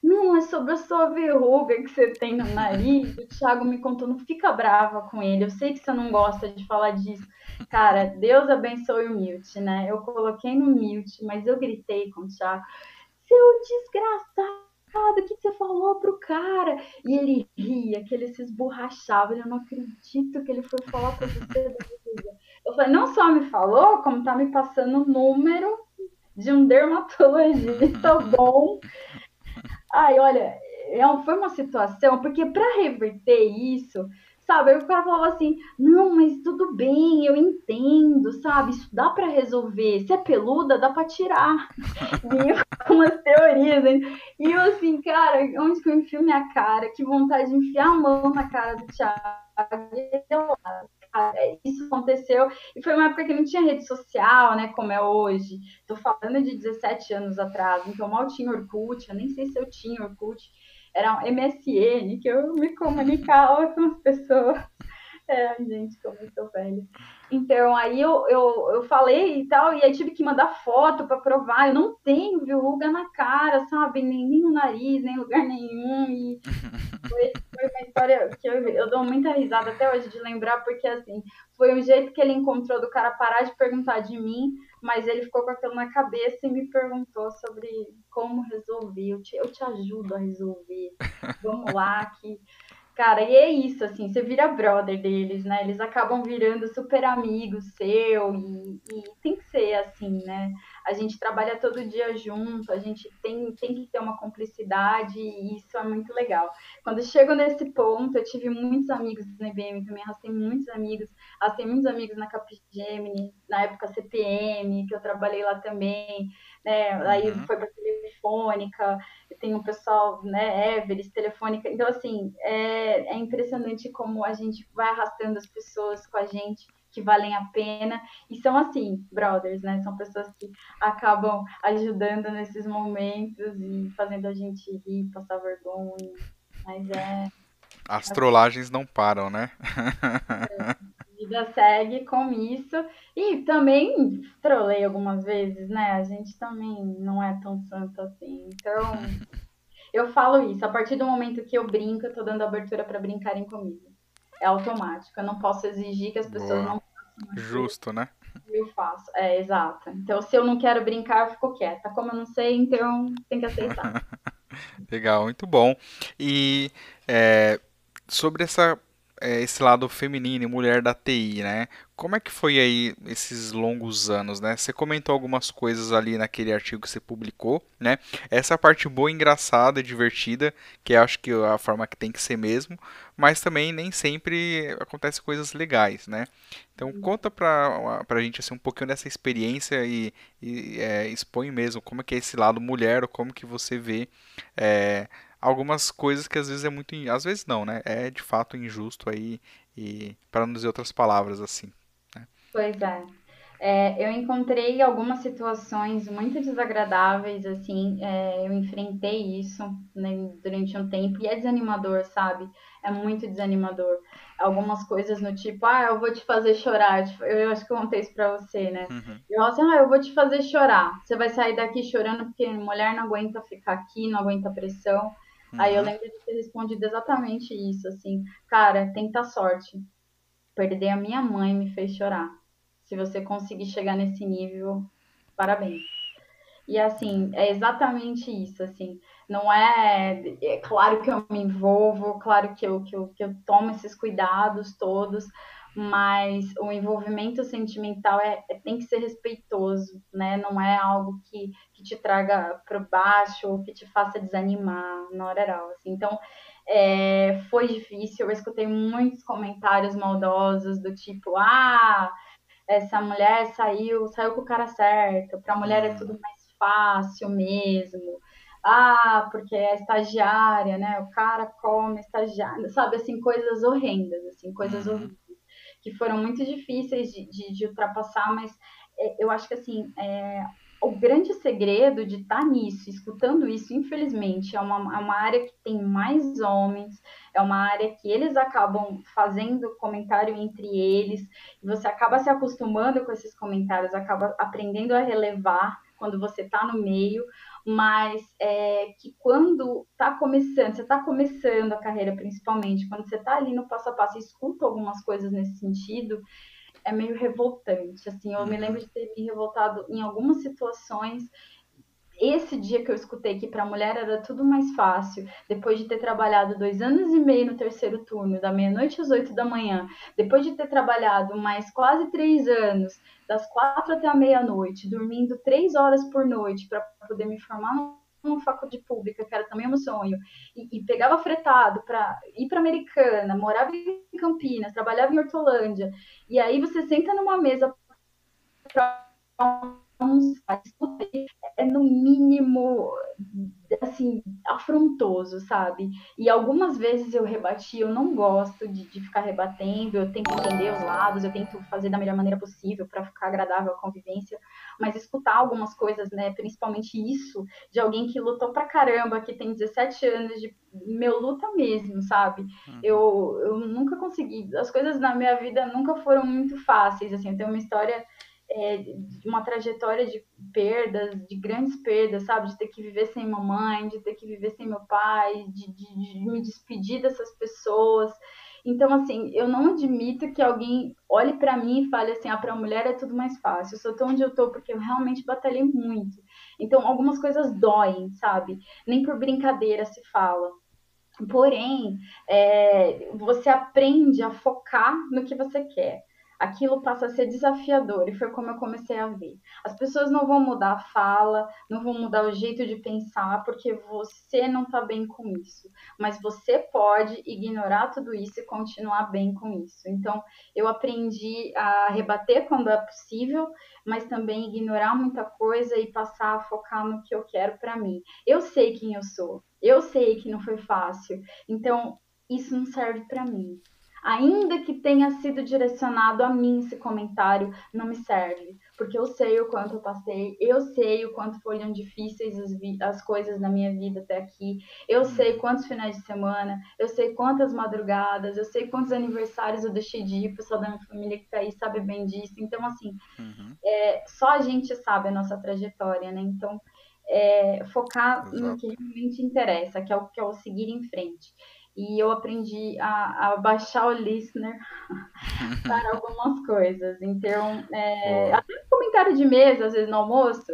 Não, é sobre a sua verruga que você tem no nariz. O Thiago me contou, não fica brava com ele. Eu sei que você não gosta de falar disso. Cara, Deus abençoe o mute, né? Eu coloquei no mute, mas eu gritei com o Thiago. Seu desgraçado! o que você falou pro cara? E ele ria, que ele se esborrachava. Eu não acredito que ele foi falar pra você Eu falei, não só me falou, como tá me passando o número de um dermatologista bom. Ai, olha, é foi uma situação, porque para reverter isso, sabe? Aí o cara falava assim: não, mas tudo bem, eu entendo, sabe? Isso dá para resolver. Se é peluda, dá para tirar. Vinha com umas teorias. Hein? E eu, assim, cara, onde que eu enfio minha cara? Que vontade de enfiar a mão na cara do Thiago. Isso aconteceu e foi uma época que não tinha rede social, né, como é hoje. Tô falando de 17 anos atrás, então mal tinha Orkut, eu nem sei se eu tinha Orkut era um MSN, que eu me comunicava com as pessoas. É, gente, como eu sou velha. Então, aí eu, eu, eu falei e tal, e aí tive que mandar foto para provar. Eu não tenho verruga na cara, sabe? Nem, nem no nariz, nem lugar nenhum. E foi, foi uma história que eu, eu dou muita risada até hoje de lembrar, porque assim, foi um jeito que ele encontrou do cara parar de perguntar de mim, mas ele ficou com aquilo na cabeça e me perguntou sobre como resolver. Eu te, eu te ajudo a resolver. Vamos lá, que Cara, e é isso, assim, você vira brother deles, né? Eles acabam virando super amigos seu e, e, tem que ser assim, né? A gente trabalha todo dia junto, a gente tem, tem que ter uma cumplicidade e isso é muito legal. Quando eu chego nesse ponto, eu tive muitos amigos na IBM também, arrastei muitos amigos, arrastei muitos amigos na Capgemini, na época CPM, que eu trabalhei lá também, né? Aí uhum. foi para Telefônica, tem o pessoal, né, Everest, Telefônica. Então, assim, é, é impressionante como a gente vai arrastando as pessoas com a gente que valem a pena. E são assim, brothers, né? São pessoas que acabam ajudando nesses momentos e fazendo a gente rir, passar vergonha. Mas é. As trollagens não param, né? É vida segue com isso. E também trolei algumas vezes, né? A gente também não é tão santo assim. Então, eu falo isso. A partir do momento que eu brinco, eu tô dando abertura para brincarem comigo. É automático. Eu não posso exigir que as pessoas Boa. não façam. Justo, né? Eu faço. É, exato. Então, se eu não quero brincar, eu fico quieta. Como eu não sei, então tem que aceitar. Legal, muito bom. E é, sobre essa é, esse lado feminino mulher da TI, né? Como é que foi aí esses longos anos, né? Você comentou algumas coisas ali naquele artigo que você publicou, né? Essa parte boa, engraçada, divertida, que acho que é a forma que tem que ser mesmo, mas também nem sempre acontece coisas legais, né? Então conta pra, pra gente assim, um pouquinho dessa experiência e, e é, expõe mesmo como é que é esse lado mulher, ou como que você vê é, algumas coisas que às vezes é muito. Às vezes não, né? É de fato injusto aí, e para não dizer outras palavras assim. Né? Pois é. É, eu encontrei algumas situações muito desagradáveis, assim, é, eu enfrentei isso né, durante um tempo e é desanimador, sabe? É muito desanimador. Algumas coisas no tipo, ah, eu vou te fazer chorar. Eu acho que eu contei isso pra você, né? Uhum. Eu falo assim, ah, eu vou te fazer chorar. Você vai sair daqui chorando porque mulher não aguenta ficar aqui, não aguenta pressão. Uhum. Aí eu lembro de ter respondido exatamente isso, assim, cara, tenta sorte. Perder a minha mãe me fez chorar se você conseguir chegar nesse nível, parabéns. E assim, é exatamente isso, assim, não é, é claro que eu me envolvo, claro que eu, que eu, que eu tomo esses cuidados todos, mas o envolvimento sentimental é, é, tem que ser respeitoso, né? Não é algo que, que te traga para baixo ou que te faça desanimar na hora geral. Assim. Então, é, foi difícil. Eu escutei muitos comentários maldosos do tipo, ah, essa mulher saiu, saiu com o cara certo, para a mulher é tudo mais fácil mesmo. Ah, porque é estagiária, né? O cara come estagiária, sabe? Assim, coisas horrendas, assim, coisas uhum. Que foram muito difíceis de, de, de ultrapassar, mas é, eu acho que, assim, é, o grande segredo de estar tá nisso, escutando isso, infelizmente, é uma, é uma área que tem mais homens, é uma área que eles acabam fazendo comentário entre eles, e você acaba se acostumando com esses comentários, acaba aprendendo a relevar quando você está no meio, mas é, que quando está começando, você está começando a carreira principalmente, quando você está ali no passo a passo e escuta algumas coisas nesse sentido, é meio revoltante. Assim, eu me uhum. lembro de ter me revoltado em algumas situações. Esse dia que eu escutei que para a mulher era tudo mais fácil, depois de ter trabalhado dois anos e meio no terceiro turno, da meia-noite às oito da manhã, depois de ter trabalhado mais quase três anos, das quatro até a meia-noite, dormindo três horas por noite para poder me formar uma faculdade pública, que era também meu sonho, e, e pegava fretado para ir para Americana, morava em Campinas, trabalhava em Hortolândia, e aí você senta numa mesa para é no mínimo assim afrontoso, sabe? E algumas vezes eu rebati, eu não gosto de, de ficar rebatendo, eu tento entender os lados, eu tento fazer da melhor maneira possível para ficar agradável a convivência, mas escutar algumas coisas, né, principalmente isso de alguém que lutou pra caramba, que tem 17 anos de meu luta mesmo, sabe? Uhum. Eu, eu nunca consegui, as coisas na minha vida nunca foram muito fáceis, assim, eu tenho uma história é, uma trajetória de perdas, de grandes perdas, sabe? De ter que viver sem mamãe, de ter que viver sem meu pai, de, de, de me despedir dessas pessoas. Então, assim, eu não admito que alguém olhe para mim e fale assim: ah, para a mulher é tudo mais fácil. Eu sou tão onde eu tô porque eu realmente batalhei muito. Então, algumas coisas doem, sabe? Nem por brincadeira se fala. Porém, é, você aprende a focar no que você quer aquilo passa a ser desafiador e foi como eu comecei a ver. As pessoas não vão mudar a fala, não vão mudar o jeito de pensar porque você não está bem com isso, mas você pode ignorar tudo isso e continuar bem com isso. Então, eu aprendi a rebater quando é possível, mas também ignorar muita coisa e passar a focar no que eu quero para mim. Eu sei quem eu sou. Eu sei que não foi fácil. Então, isso não serve para mim ainda que tenha sido direcionado a mim esse comentário, não me serve, porque eu sei o quanto eu passei, eu sei o quanto foram difíceis as, as coisas na minha vida até aqui, eu sei quantos finais de semana, eu sei quantas madrugadas, eu sei quantos aniversários eu deixei de ir, o pessoal da minha família que tá aí sabe bem disso, então assim, uhum. é, só a gente sabe a nossa trajetória, né? Então, é, focar Exato. no que realmente interessa, que é o que é o seguir em frente e eu aprendi a, a baixar o listener para algumas coisas. Então, é, até comentário de mesa, às vezes no almoço,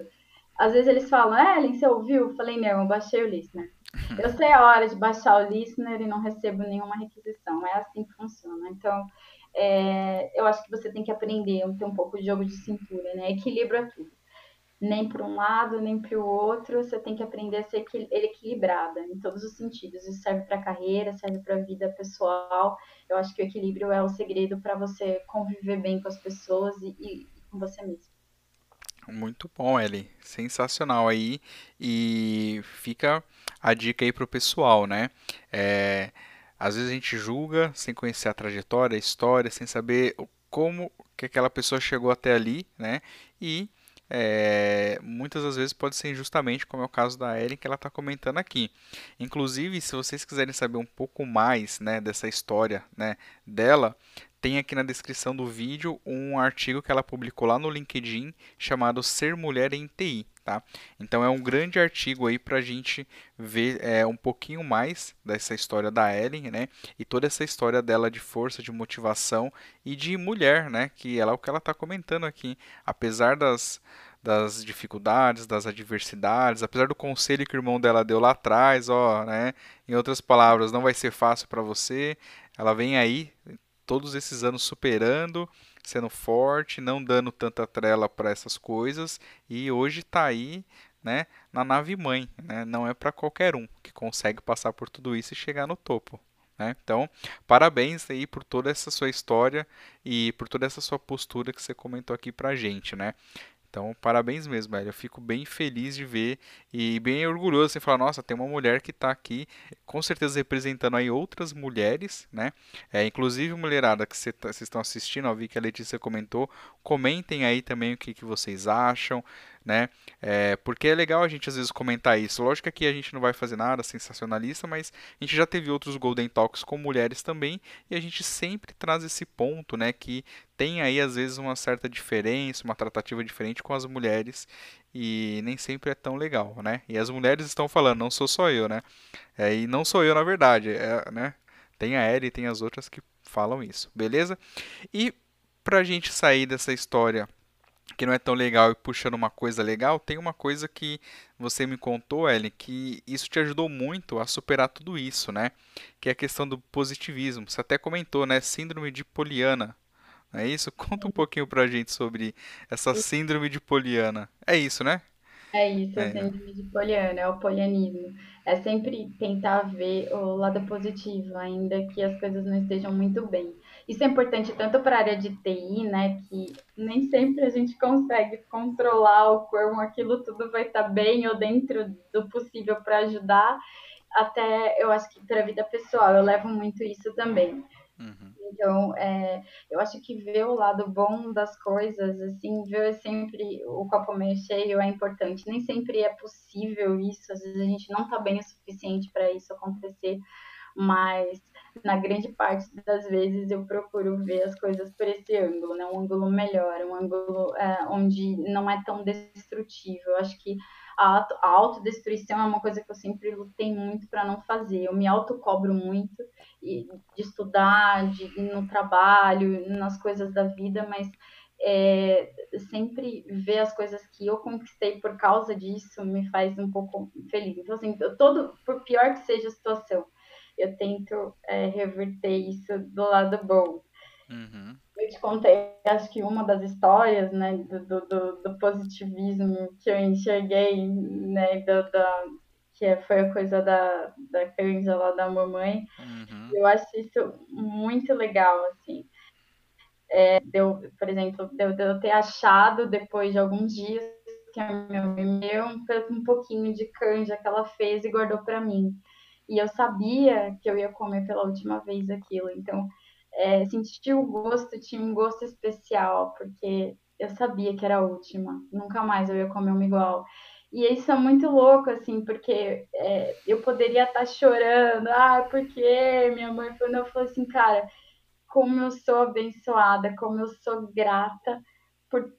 às vezes eles falam, Ellen, você ouviu? Eu falei, não, eu baixei o listener. Eu sei a hora de baixar o listener e não recebo nenhuma requisição. É assim que funciona. Então, é, eu acho que você tem que aprender a ter um pouco de jogo de cintura, né? Equilíbrio é tudo nem para um lado, nem para o outro. Você tem que aprender a ser equilibrada em todos os sentidos. Isso serve para a carreira, serve para a vida pessoal. Eu acho que o equilíbrio é o segredo para você conviver bem com as pessoas e, e com você mesmo. Muito bom, Eli. Sensacional aí. E fica a dica aí pro pessoal, né? É, às vezes a gente julga sem conhecer a trajetória, a história, sem saber como que aquela pessoa chegou até ali, né? E é, muitas das vezes pode ser injustamente, como é o caso da Ellen que ela está comentando aqui. Inclusive, se vocês quiserem saber um pouco mais né, dessa história né, dela, tem aqui na descrição do vídeo um artigo que ela publicou lá no LinkedIn chamado Ser Mulher em TI. Tá? Então é um grande artigo aí para a gente ver é, um pouquinho mais dessa história da Ellen, né? E toda essa história dela de força, de motivação e de mulher, né? Que ela é o que ela está comentando aqui, apesar das das dificuldades, das adversidades, apesar do conselho que o irmão dela deu lá atrás, ó, né? Em outras palavras, não vai ser fácil para você. Ela vem aí todos esses anos superando, sendo forte, não dando tanta trela para essas coisas e hoje está aí, né, na nave mãe, né? Não é para qualquer um que consegue passar por tudo isso e chegar no topo. Né? Então, parabéns aí por toda essa sua história e por toda essa sua postura que você comentou aqui pra gente, né? Então, parabéns mesmo, velho. Eu fico bem feliz de ver e bem orgulhoso de falar, nossa, tem uma mulher que está aqui, com certeza representando aí outras mulheres, né? É, inclusive, mulherada que tá, vocês estão assistindo, eu vi que a Letícia comentou, comentem aí também o que, que vocês acham, né? É, porque é legal a gente às vezes comentar isso. Lógico que aqui a gente não vai fazer nada sensacionalista, mas a gente já teve outros Golden Talks com mulheres também e a gente sempre traz esse ponto, né? Que tem aí às vezes uma certa diferença, uma tratativa diferente com as mulheres e nem sempre é tão legal, né? E as mulheres estão falando, não sou só eu, né? É, e não sou eu na verdade, é, né? Tem a Ellie e tem as outras que falam isso, beleza? E pra gente sair dessa história que não é tão legal e puxando uma coisa legal, tem uma coisa que você me contou, Ellen, que isso te ajudou muito a superar tudo isso, né? Que é a questão do positivismo. Você até comentou, né? Síndrome de Poliana. É isso? Conta um pouquinho pra gente sobre essa síndrome de Poliana. É isso, né? É isso, é a síndrome de Poliana, é o polianismo. É sempre tentar ver o lado positivo, ainda que as coisas não estejam muito bem. Isso é importante tanto para a área de TI, né, que nem sempre a gente consegue controlar o como aquilo tudo vai estar bem ou dentro do possível para ajudar, até eu acho que para a vida pessoal, eu levo muito isso também. Uhum. Então, é, eu acho que ver o lado bom das coisas, assim, ver sempre o copo meio cheio é importante. Nem sempre é possível isso, às vezes a gente não está bem o suficiente para isso acontecer, mas na grande parte das vezes eu procuro ver as coisas por esse ângulo, né? Um ângulo melhor, um ângulo é, onde não é tão destrutivo. Eu acho que a, a autodestruição é uma coisa que eu sempre lutei muito para não fazer. Eu me autocobro muito de estudar, de no trabalho, nas coisas da vida, mas é, sempre ver as coisas que eu conquistei por causa disso me faz um pouco feliz. Então, assim, todo, por pior que seja a situação, eu tento é, reverter isso do lado bom. Uhum. Eu te contei, acho que uma das histórias, né, do, do, do positivismo que eu enxerguei, né, do, da, que foi a coisa da, da canja lá da mamãe. Uhum. Eu acho isso muito legal, assim. É, deu, por exemplo, deu, deu ter achado depois de alguns dias que a minha mãe deu um, um pouquinho de canja que ela fez e guardou para mim. E eu sabia que eu ia comer pela última vez aquilo. Então, é, sentir o gosto, tinha um gosto especial, porque eu sabia que era a última. Nunca mais eu ia comer uma igual. E isso é muito louco, assim, porque é, eu poderia estar chorando, ah, porque minha mãe foi, eu falei assim, cara, como eu sou abençoada, como eu sou grata por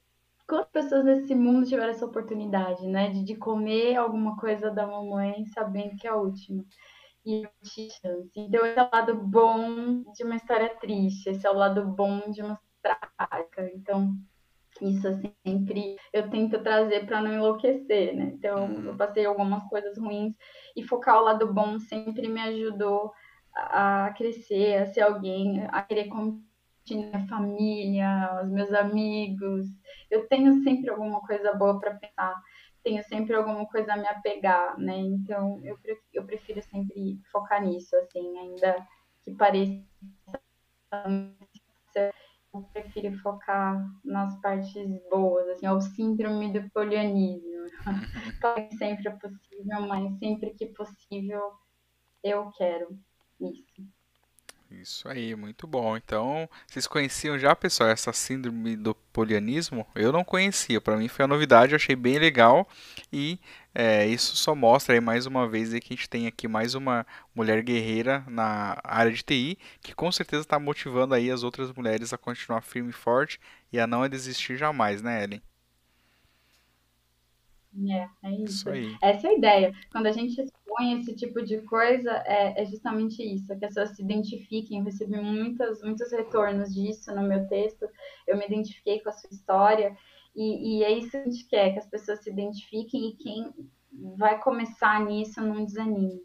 quantas pessoas nesse mundo tiveram essa oportunidade, né, de, de comer alguma coisa da mamãe sabendo que é a última e chance. Então, esse é o lado bom de uma história triste, esse é o lado bom de uma trágica. Então, isso sempre eu tento trazer para não enlouquecer, né? Então, uhum. eu passei algumas coisas ruins e focar o lado bom sempre me ajudou a crescer, a ser alguém, a querer continuar a família, os meus amigos. Eu tenho sempre alguma coisa boa para pensar tenho sempre alguma coisa a me apegar, né? Então eu, eu prefiro sempre focar nisso, assim, ainda que pareça. Eu prefiro focar nas partes boas, assim, é o síndrome do polianismo. Nem sempre é possível, mas sempre que possível eu quero isso. Isso aí, muito bom. Então, vocês conheciam já, pessoal, essa síndrome do polianismo? Eu não conhecia, para mim foi uma novidade, eu achei bem legal e é, isso só mostra aí mais uma vez aí que a gente tem aqui mais uma mulher guerreira na área de TI, que com certeza está motivando aí as outras mulheres a continuar firme e forte e a não desistir jamais, né, Ellen? É, é Isso isso. aí. Essa é a ideia. Quando a gente expõe esse tipo de coisa, é, é justamente isso, é que as pessoas se identifiquem. Eu recebi muitos, muitos retornos disso no meu texto. Eu me identifiquei com a sua história. E, e é isso que a gente quer, que as pessoas se identifiquem e quem vai começar nisso não desanime.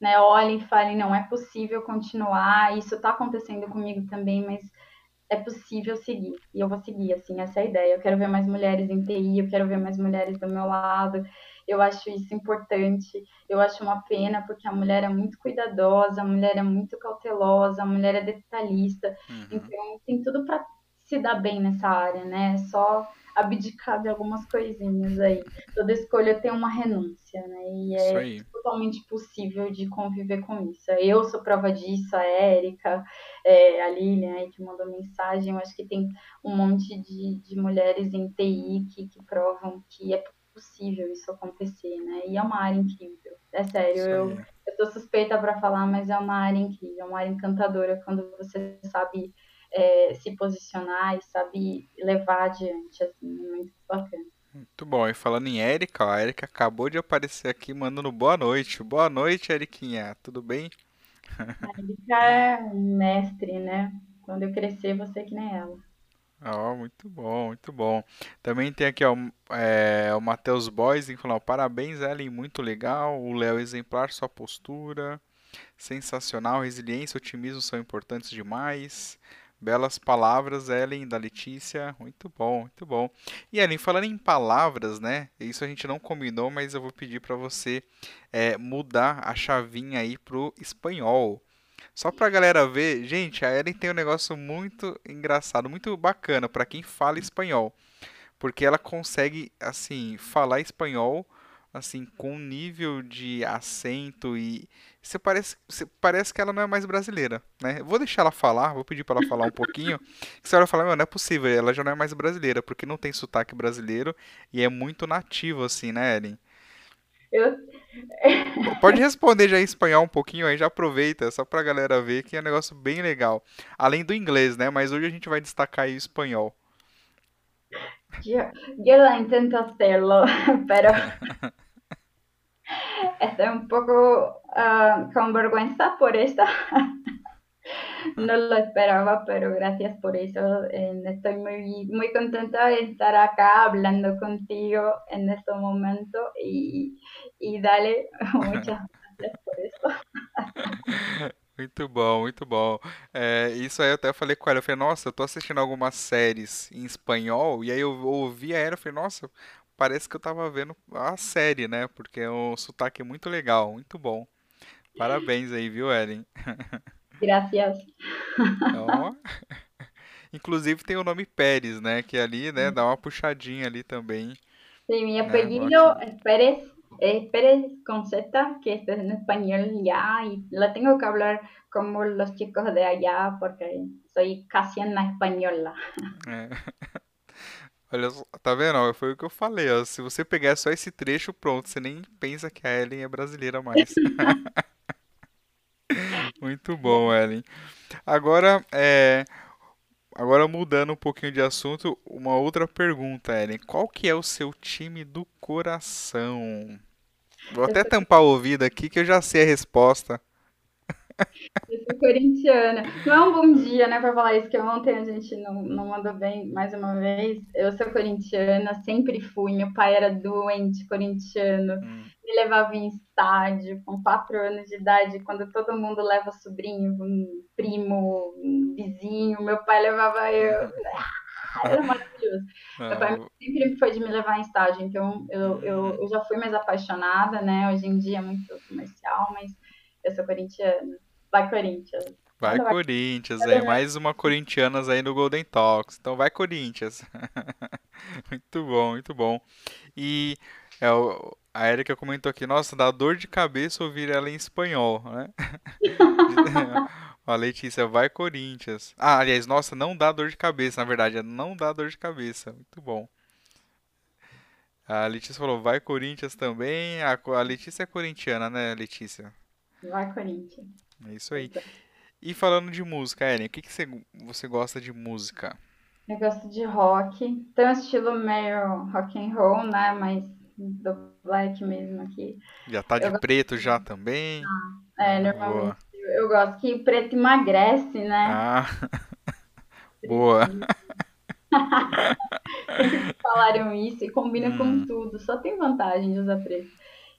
Né? Olhem e falem, não, é possível continuar, isso está acontecendo comigo também, mas é possível seguir. E eu vou seguir, assim, essa é a ideia. Eu quero ver mais mulheres em TI, eu quero ver mais mulheres do meu lado. Eu acho isso importante. Eu acho uma pena, porque a mulher é muito cuidadosa, a mulher é muito cautelosa, a mulher é detalhista. Uhum. Então, tem tudo para se dar bem nessa área, né? É só abdicar de algumas coisinhas aí. Toda escolha tem uma renúncia, né? E Isso é aí. Totalmente possível de conviver com isso. Eu sou prova disso, a Érica, é, a Lilian aí que mandou mensagem. Eu acho que tem um monte de, de mulheres em TI que, que provam que é possível isso acontecer, né? E é uma área incrível. É sério, eu, eu tô suspeita para falar, mas é uma área incrível, é uma área encantadora quando você sabe é, se posicionar e sabe levar adiante, assim, é muito bacana. Muito bom. E falando em Érica, a Érica acabou de aparecer aqui mandando boa noite. Boa noite, Eriquinha. Tudo bem? A Erika é um mestre, né? Quando eu crescer, vou ser que nem ela. Ó, muito bom, muito bom. Também tem aqui ó, é, o Matheus Boys que falou, parabéns, Ellen, muito legal. O Léo exemplar, sua postura. Sensacional, resiliência e otimismo são importantes demais. Belas palavras, Ellen, da Letícia. Muito bom, muito bom. E Ellen, falando em palavras, né? Isso a gente não combinou, mas eu vou pedir para você é, mudar a chavinha aí pro espanhol. Só pra galera ver, gente, a Ellen tem um negócio muito engraçado, muito bacana para quem fala espanhol porque ela consegue assim falar espanhol assim com nível de acento e você parece, você parece que ela não é mais brasileira, né? Eu Vou deixar ela falar, vou pedir para ela falar um pouquinho, que você vai falar, meu, não é possível, ela já não é mais brasileira, porque não tem sotaque brasileiro e é muito nativo assim, né, Ellen? Eu, Pode responder já em espanhol um pouquinho aí, já aproveita, só pra galera ver que é um negócio bem legal. Além do inglês, né? Mas hoje a gente vai destacar aí o espanhol. yo la intento hacerlo, pero estoy un poco uh, con vergüenza por esto. No lo esperaba, pero gracias por eso. Estoy muy, muy contenta de estar acá hablando contigo en este momento y, y dale muchas gracias por eso. Muito bom, muito bom. É, isso aí eu até falei com ela, eu falei, nossa, eu tô assistindo algumas séries em espanhol, e aí eu ouvi a ela, eu falei, nossa, parece que eu tava vendo a série, né? Porque é um sotaque muito legal, muito bom. Parabéns aí, viu, Ellen? Gracias. Ó, inclusive tem o nome Pérez, né? Que ali, né, dá uma puxadinha ali também, mi né? apellido Ótimo. es Pérez, es Pérez con Z, que esto es en español ya, y la tengo que hablar como los chicos de allá porque soy casi una española. É. Olha, só, tá vendo? Foi o que eu falei, ó. Se você pegar só esse trecho, pronto, você nem pensa que a Ellen é brasileira mais. Muito bom, Ellen. Agora, é, agora mudando um pouquinho de assunto, uma outra pergunta, Ellen. Qual que é o seu time do coração? Vou até tampar o ouvido aqui que eu já sei a resposta. Eu sou corintiana. Não é um bom dia, né, pra falar isso, que ontem a gente não, não mandou bem mais uma vez. Eu sou corintiana, sempre fui. Meu pai era doente corintiano, Hum, me levava em estádio com quatro anos de idade, quando todo mundo leva sobrinho, um primo, um vizinho. Meu pai levava eu. Ah, Era maravilhoso. Meu pai não, sempre foi de me levar em estádio, então eu, eu, hum, eu já fui mais apaixonada, né? Hoje em dia é muito comercial, mas eu sou corintiana. Vai, Corinthians. vai vai. Corinthians, aí mais uma Corintianas aí no Golden Talks. Então vai Corinthians. Muito bom, muito bom. E é, a Erika comentou aqui, nossa, dá dor de cabeça ouvir ela em espanhol, né? Ó, Letícia, vai Corinthians. Ah, aliás, nossa, não dá dor de cabeça, na verdade, é não dá dor de cabeça. Muito bom. A Letícia falou, vai Corinthians também. A, a Letícia é corintiana, né, Letícia? Vai, Corinthians. É isso aí. E falando de música, Ellen, o que que você, você gosta de música? Eu gosto de rock. Tem um estilo meio rock and roll, né? Mas do black mesmo aqui. Já tá de Eu gosto, preto já também? é, Ah, normalmente boa. eu gosto que preto emagrece, né? Ah, boa. Falaram isso e combina com Hum, tudo. Só tem vantagem de usar preto.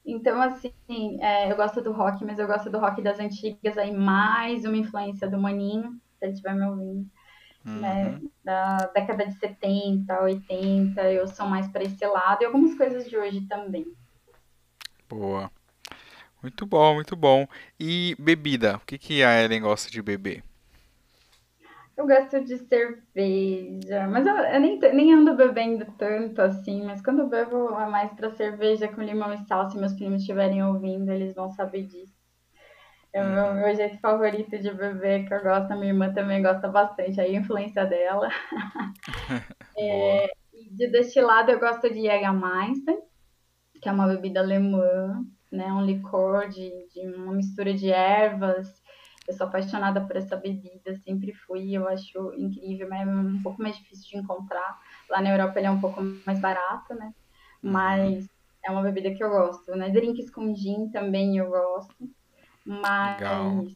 Então, assim, é, eu gosto do rock, mas eu gosto do rock das antigas, aí mais uma influência do Maninho, se ele estiver me ouvindo, né? uhum, Da década de 70, 80, eu sou mais para esse lado, e algumas coisas de hoje também. boa. Muito bom, muito bom. E bebida? O que que a Ellen gosta de beber? Eu gosto de cerveja, mas eu, eu nem, nem ando bebendo tanto assim, mas quando eu bebo é mais para cerveja com limão e sal. Se meus primos estiverem ouvindo, eles vão saber disso. É o meu, Uhum, meu jeito favorito de beber, que eu gosto, a minha irmã também gosta bastante, aí a influência dela. E de destilado eu gosto de Jägermeister, que é uma bebida alemã, né? Um licor de, de uma mistura de ervas. Eu sou apaixonada por essa bebida, sempre fui, eu acho incrível, mas é um pouco mais difícil de encontrar. Lá na Europa ele é um pouco mais barato, né? Uhum, Mas é uma bebida que eu gosto, né? Drinks com gin também eu gosto, legal. mas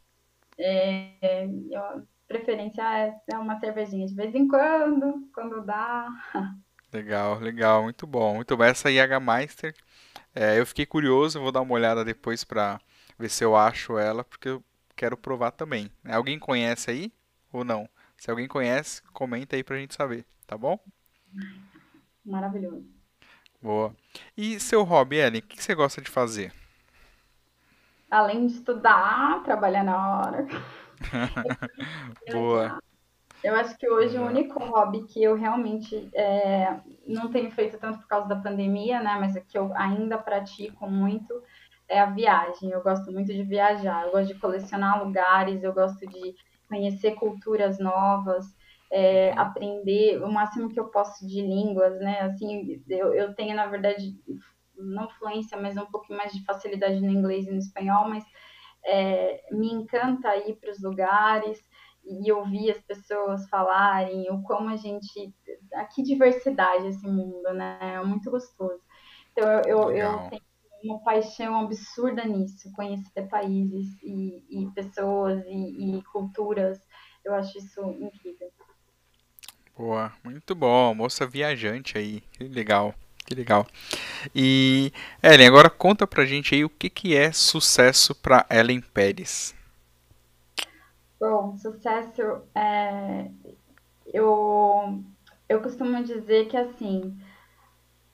é, eu, preferência é é uma cervejinha de vez em quando, quando dá. Legal, legal, muito bom, muito bom. Essa Jägermeister, é, eu fiquei curioso, vou dar uma olhada depois pra ver se eu acho ela, porque eu quero provar também. Alguém conhece aí ou não? Se alguém conhece, comenta aí pra gente saber, tá bom? Maravilhoso. Boa. E seu hobby, Ellen, o que você gosta de fazer? Além de estudar, trabalhar na hora. Boa. Eu acho que hoje o Boa. único hobby que eu realmente é, não tenho feito tanto por causa da pandemia, né? Mas é que eu ainda pratico muito é a viagem. Eu gosto muito de viajar. Eu gosto de colecionar lugares. Eu gosto de conhecer culturas novas, é, aprender o máximo que eu posso de línguas, né? Assim, eu, eu tenho na verdade não fluência, mas um pouquinho mais de facilidade no inglês e no espanhol, mas é, me encanta ir para os lugares e ouvir as pessoas falarem o como a gente. A que diversidade esse mundo, né? É muito gostoso. Então eu, eu, eu tenho uma paixão absurda nisso, conhecer países e, e pessoas e, e culturas. Eu acho isso incrível. Boa. Muito bom. Moça viajante aí. Que legal. Que legal. E, Ellen, agora conta pra gente aí o que que é sucesso pra Ellen Pérez. Bom, sucesso, é, eu, eu costumo dizer que assim,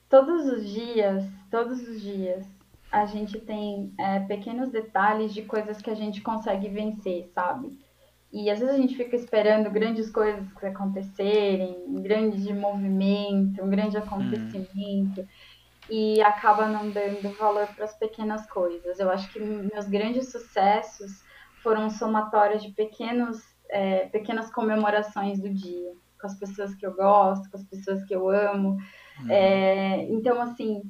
Todos os dias, todos os dias, a gente tem é, pequenos detalhes de coisas que a gente consegue vencer, sabe? E às vezes a gente fica esperando grandes coisas acontecerem, um grande movimento, um grande Hum, acontecimento, e acaba não dando valor para as pequenas coisas. Eu acho que meus grandes sucessos foram somatórios de pequenos, é, pequenas comemorações do dia, com as pessoas que eu gosto, com as pessoas que eu amo. uhum, É, então, assim,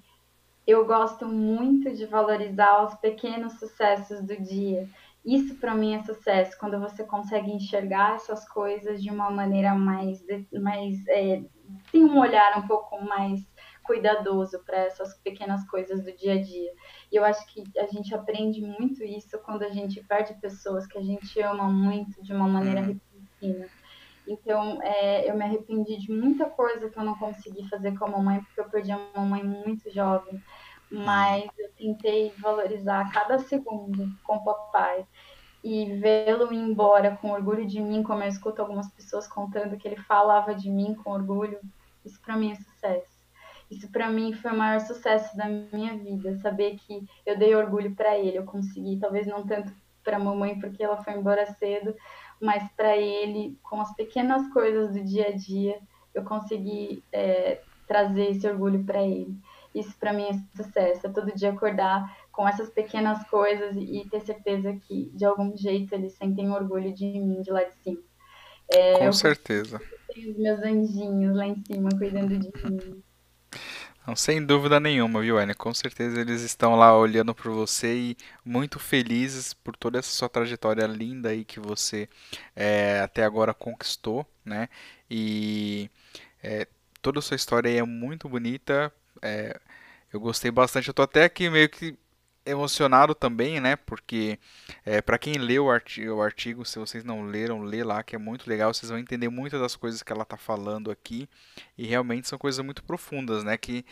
eu gosto muito de valorizar os pequenos sucessos do dia. Isso para mim é sucesso, quando você consegue enxergar essas coisas de uma maneira mais, mais é, tem um olhar um pouco mais cuidadoso para essas pequenas coisas do dia a dia. E eu acho que a gente aprende muito isso quando a gente perde pessoas que a gente ama muito de uma maneira hum, repentina. Então, é, eu me arrependi de muita coisa que eu não consegui fazer com a mamãe, porque eu perdi a mamãe muito jovem. Mas eu tentei valorizar cada segundo com o papai. E vê-lo ir embora com orgulho de mim, como eu escuto algumas pessoas contando que ele falava de mim com orgulho, isso para mim é sucesso. Isso para mim foi o maior sucesso da minha vida, saber que eu dei orgulho para ele, eu consegui, talvez não tanto para a mamãe porque ela foi embora cedo, mas para ele, com as pequenas coisas do dia a dia, eu consegui é, trazer esse orgulho para ele. Isso para mim é sucesso. É todo dia acordar com essas pequenas coisas e ter certeza que de algum jeito eles sentem orgulho de mim de lá de cima. É, com certeza. Tenho os meus anjinhos lá em cima cuidando de mim. Não, sem dúvida nenhuma, viu, Anne? Com certeza eles estão lá olhando por você e muito felizes por toda essa sua trajetória linda aí que você é, até agora conquistou, né? E é, toda a sua história aí é muito bonita. É, eu gostei bastante. Eu tô até aqui meio que emocionado também, né? Porque é, para quem leu o artigo, o artigo, se vocês não leram, lê lá, que é muito legal. Vocês vão entender muitas das coisas que ela está falando aqui e realmente são coisas muito profundas, né? Que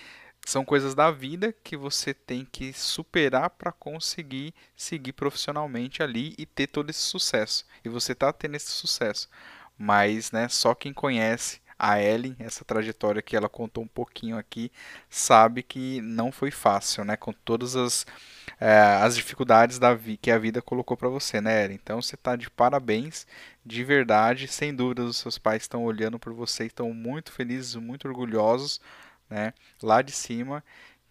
são coisas da vida que você tem que superar para conseguir seguir profissionalmente ali e ter todo esse sucesso. E você está tendo esse sucesso, mas, né? Só quem conhece a Ellen, essa trajetória que ela contou um pouquinho aqui, sabe que não foi fácil, né? Com todas as é, as dificuldades da que a vida colocou para você, né, Eren? Então você está de parabéns, de verdade, sem dúvida os seus pais estão olhando por você, estão muito felizes, muito orgulhosos, né, lá de cima.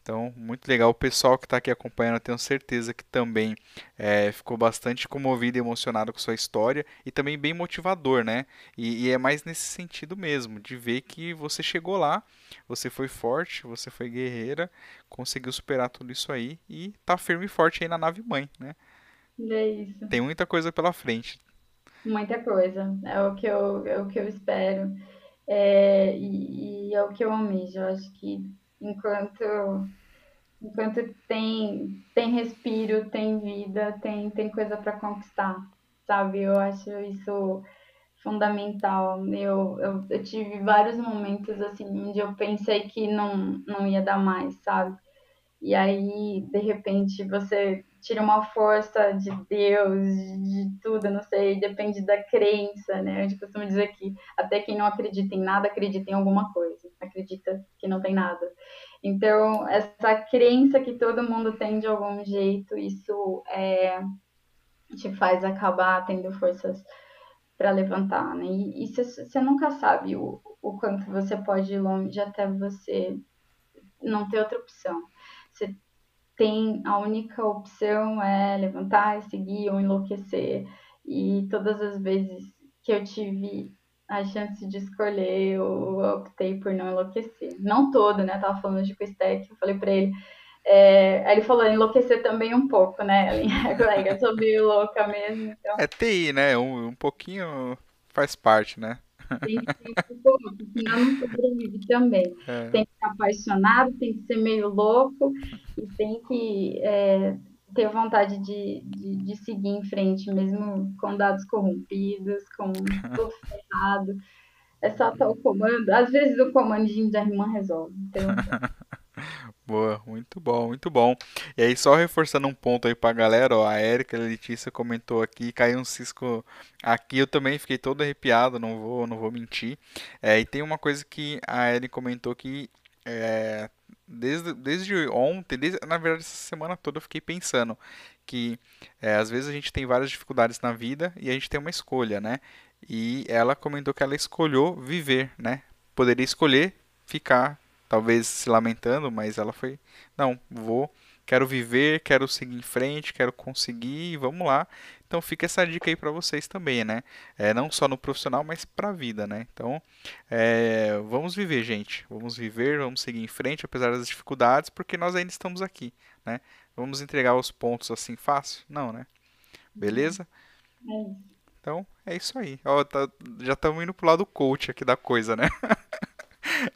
Então, muito legal. O pessoal que está aqui acompanhando, eu tenho certeza que também é, ficou bastante comovido e emocionado com sua história e também bem motivador, né? E, e, é mais nesse sentido mesmo, de ver que você chegou lá, você foi forte, você foi guerreira, conseguiu superar tudo isso aí e tá firme e forte aí na nave mãe, né? É isso. Tem muita coisa pela frente. Muita coisa. É o que eu, é o que eu espero. É, e, e é o que eu almejo. Eu acho que enquanto enquanto tem tem respiro, tem vida, tem tem coisa para conquistar, sabe? Eu acho isso fundamental. Eu, eu, eu, tive vários momentos assim onde eu pensei que não não ia dar mais, sabe? E aí, de repente, você tira uma força de Deus, de tudo, não sei, depende da crença, né? A gente costuma dizer que até quem não acredita em nada acredita em alguma coisa, acredita que não tem nada. Então, essa crença que todo mundo tem de algum jeito, isso é, te faz acabar tendo forças para levantar, né? E você nunca sabe o, o quanto você pode ir longe até você não ter outra opção. Tem a única opção é levantar seguir ou enlouquecer. E todas as vezes que eu tive a chance de escolher, eu optei por não enlouquecer. Não todo, né? Eu tava falando de Quistec, eu falei pra ele. É... Ele falou enlouquecer também um pouco, né, Ellen? Eu sou meio louca mesmo. Então... É TI, né? Um, um pouquinho faz parte, né? Tem que ser um pouco, senão não sobrevive também. É. Tem que ser apaixonado, tem que ser meio louco e tem que é, ter vontade de, de, de, seguir em frente, mesmo com dados corrompidos, com tudo ferrado. É só estar o comando. Às vezes o comandinho da irmã resolve. Então... Boa, muito bom, muito bom. E aí, só reforçando um ponto aí pra galera, ó, a Erika, a Letícia comentou aqui, caiu um cisco aqui, eu também fiquei todo arrepiado, não vou, não vou mentir. É, e tem uma coisa que a Erika comentou que é, desde, desde ontem, desde, na verdade essa semana toda eu fiquei pensando que é, às vezes a gente tem várias dificuldades na vida e a gente tem uma escolha, né? E ela comentou que ela escolheu viver, né? Poderia escolher ficar talvez se lamentando, mas ela foi, não, vou, quero viver, quero seguir em frente, quero conseguir, vamos lá. Então fica essa dica aí para vocês também, né? É, não só no profissional, mas para a vida, né? Então é, vamos viver, gente. Vamos viver, vamos seguir em frente, apesar das dificuldades, porque nós ainda estamos aqui, né? Vamos entregar os pontos assim fácil? Não, né? Beleza? É então é isso aí. Ó, tá, já estamos indo pro lado coach aqui da coisa, né?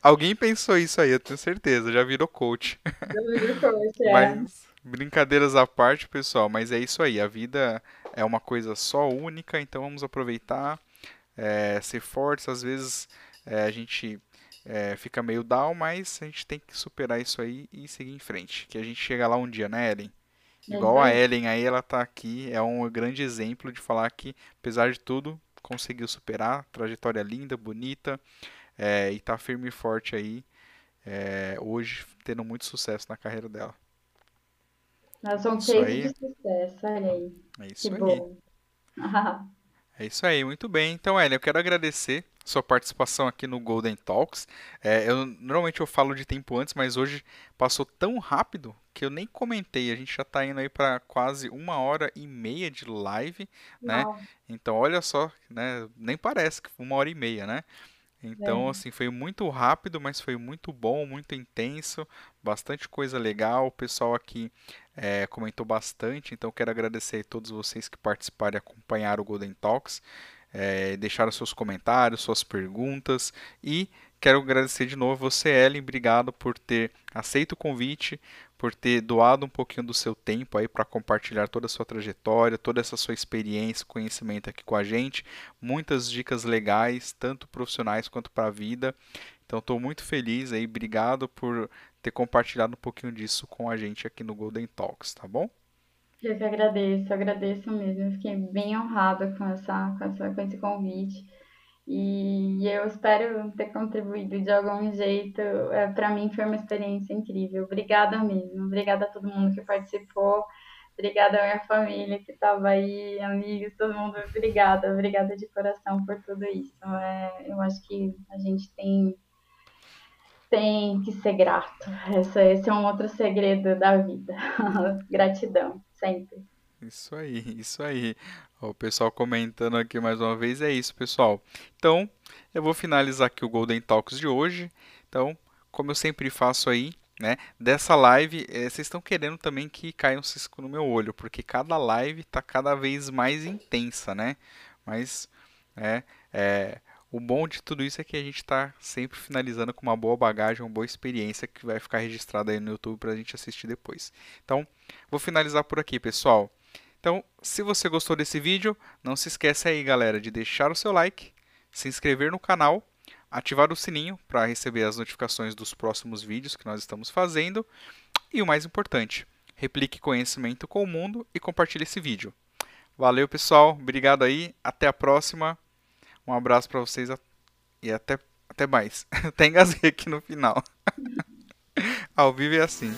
Alguém pensou isso aí, eu tenho certeza, já virou coach. Já virou coach, é. Mas, brincadeiras à parte, pessoal, mas é isso aí. A vida é uma coisa só única, então vamos aproveitar, é, ser fortes. Às vezes é, a gente é, fica meio down, mas a gente tem que superar isso aí e seguir em frente. Que a gente chega lá um dia, né, Ellen? Igual a Ellen aí, ela tá aqui, é um grande exemplo de falar que, apesar de tudo, conseguiu superar, trajetória linda, bonita, é, e tá firme e forte aí, é, hoje tendo muito sucesso na carreira dela. Nós somos cheios de sucesso, olha aí. É isso que aí. Bom. é isso aí, muito bem. Então, Ellen, eu quero agradecer sua participação aqui no Golden Talks. É, eu normalmente eu falo de tempo antes, mas hoje passou tão rápido que eu nem comentei. A gente já está indo aí para quase uma hora e meia de live, né? Então olha só, né? Nem parece que foi uma hora e meia, né? Então, é. assim, foi muito rápido, mas foi muito bom, muito intenso, bastante coisa legal. O pessoal aqui é, comentou bastante, então quero agradecer a todos vocês que participaram e acompanharam o Golden Talks, é, deixaram seus comentários, suas perguntas e quero agradecer de novo você, Ellen, obrigado por ter aceito o convite, por ter doado um pouquinho do seu tempo aí para compartilhar toda a sua trajetória, toda essa sua experiência, conhecimento aqui com a gente, muitas dicas legais, tanto profissionais quanto para a vida. Então estou muito feliz aí, obrigado por ter compartilhado um pouquinho disso com a gente aqui no Golden Talks, tá bom? Eu que agradeço, agradeço mesmo. Fiquei bem honrada com, essa, com, essa, com esse convite. E eu espero ter contribuído de algum jeito. É, Para mim foi uma experiência incrível. Obrigada mesmo. Obrigada a todo mundo que participou. Obrigada à minha família que estava aí, amigos, todo mundo. Obrigada, obrigada de coração por tudo isso. É, eu acho que a gente tem tem que ser grato. Esse, esse é um outro segredo da vida. Gratidão, sempre. Isso aí, isso aí. O pessoal comentando aqui mais uma vez, é isso, pessoal. Então, eu vou finalizar aqui o Golden Talks de hoje. Então, como eu sempre faço aí, né, dessa live, é, vocês estão querendo também que caia um cisco no meu olho, porque cada live está cada vez mais intensa, né? Mas, é, é o bom de tudo isso é que a gente está sempre finalizando com uma boa bagagem, uma boa experiência que vai ficar registrada aí no YouTube para a gente assistir depois. Então, vou finalizar por aqui, pessoal. Então, se você gostou desse vídeo, não se esqueça aí, galera, de deixar o seu like, se inscrever no canal, ativar o sininho para receber as notificações dos próximos vídeos que nós estamos fazendo e o mais importante, replique conhecimento com o mundo e compartilhe esse vídeo. Valeu, pessoal. Obrigado aí. Até a próxima. Um abraço para vocês e até, até mais. Até engasguei aqui no final. Ao vivo é assim.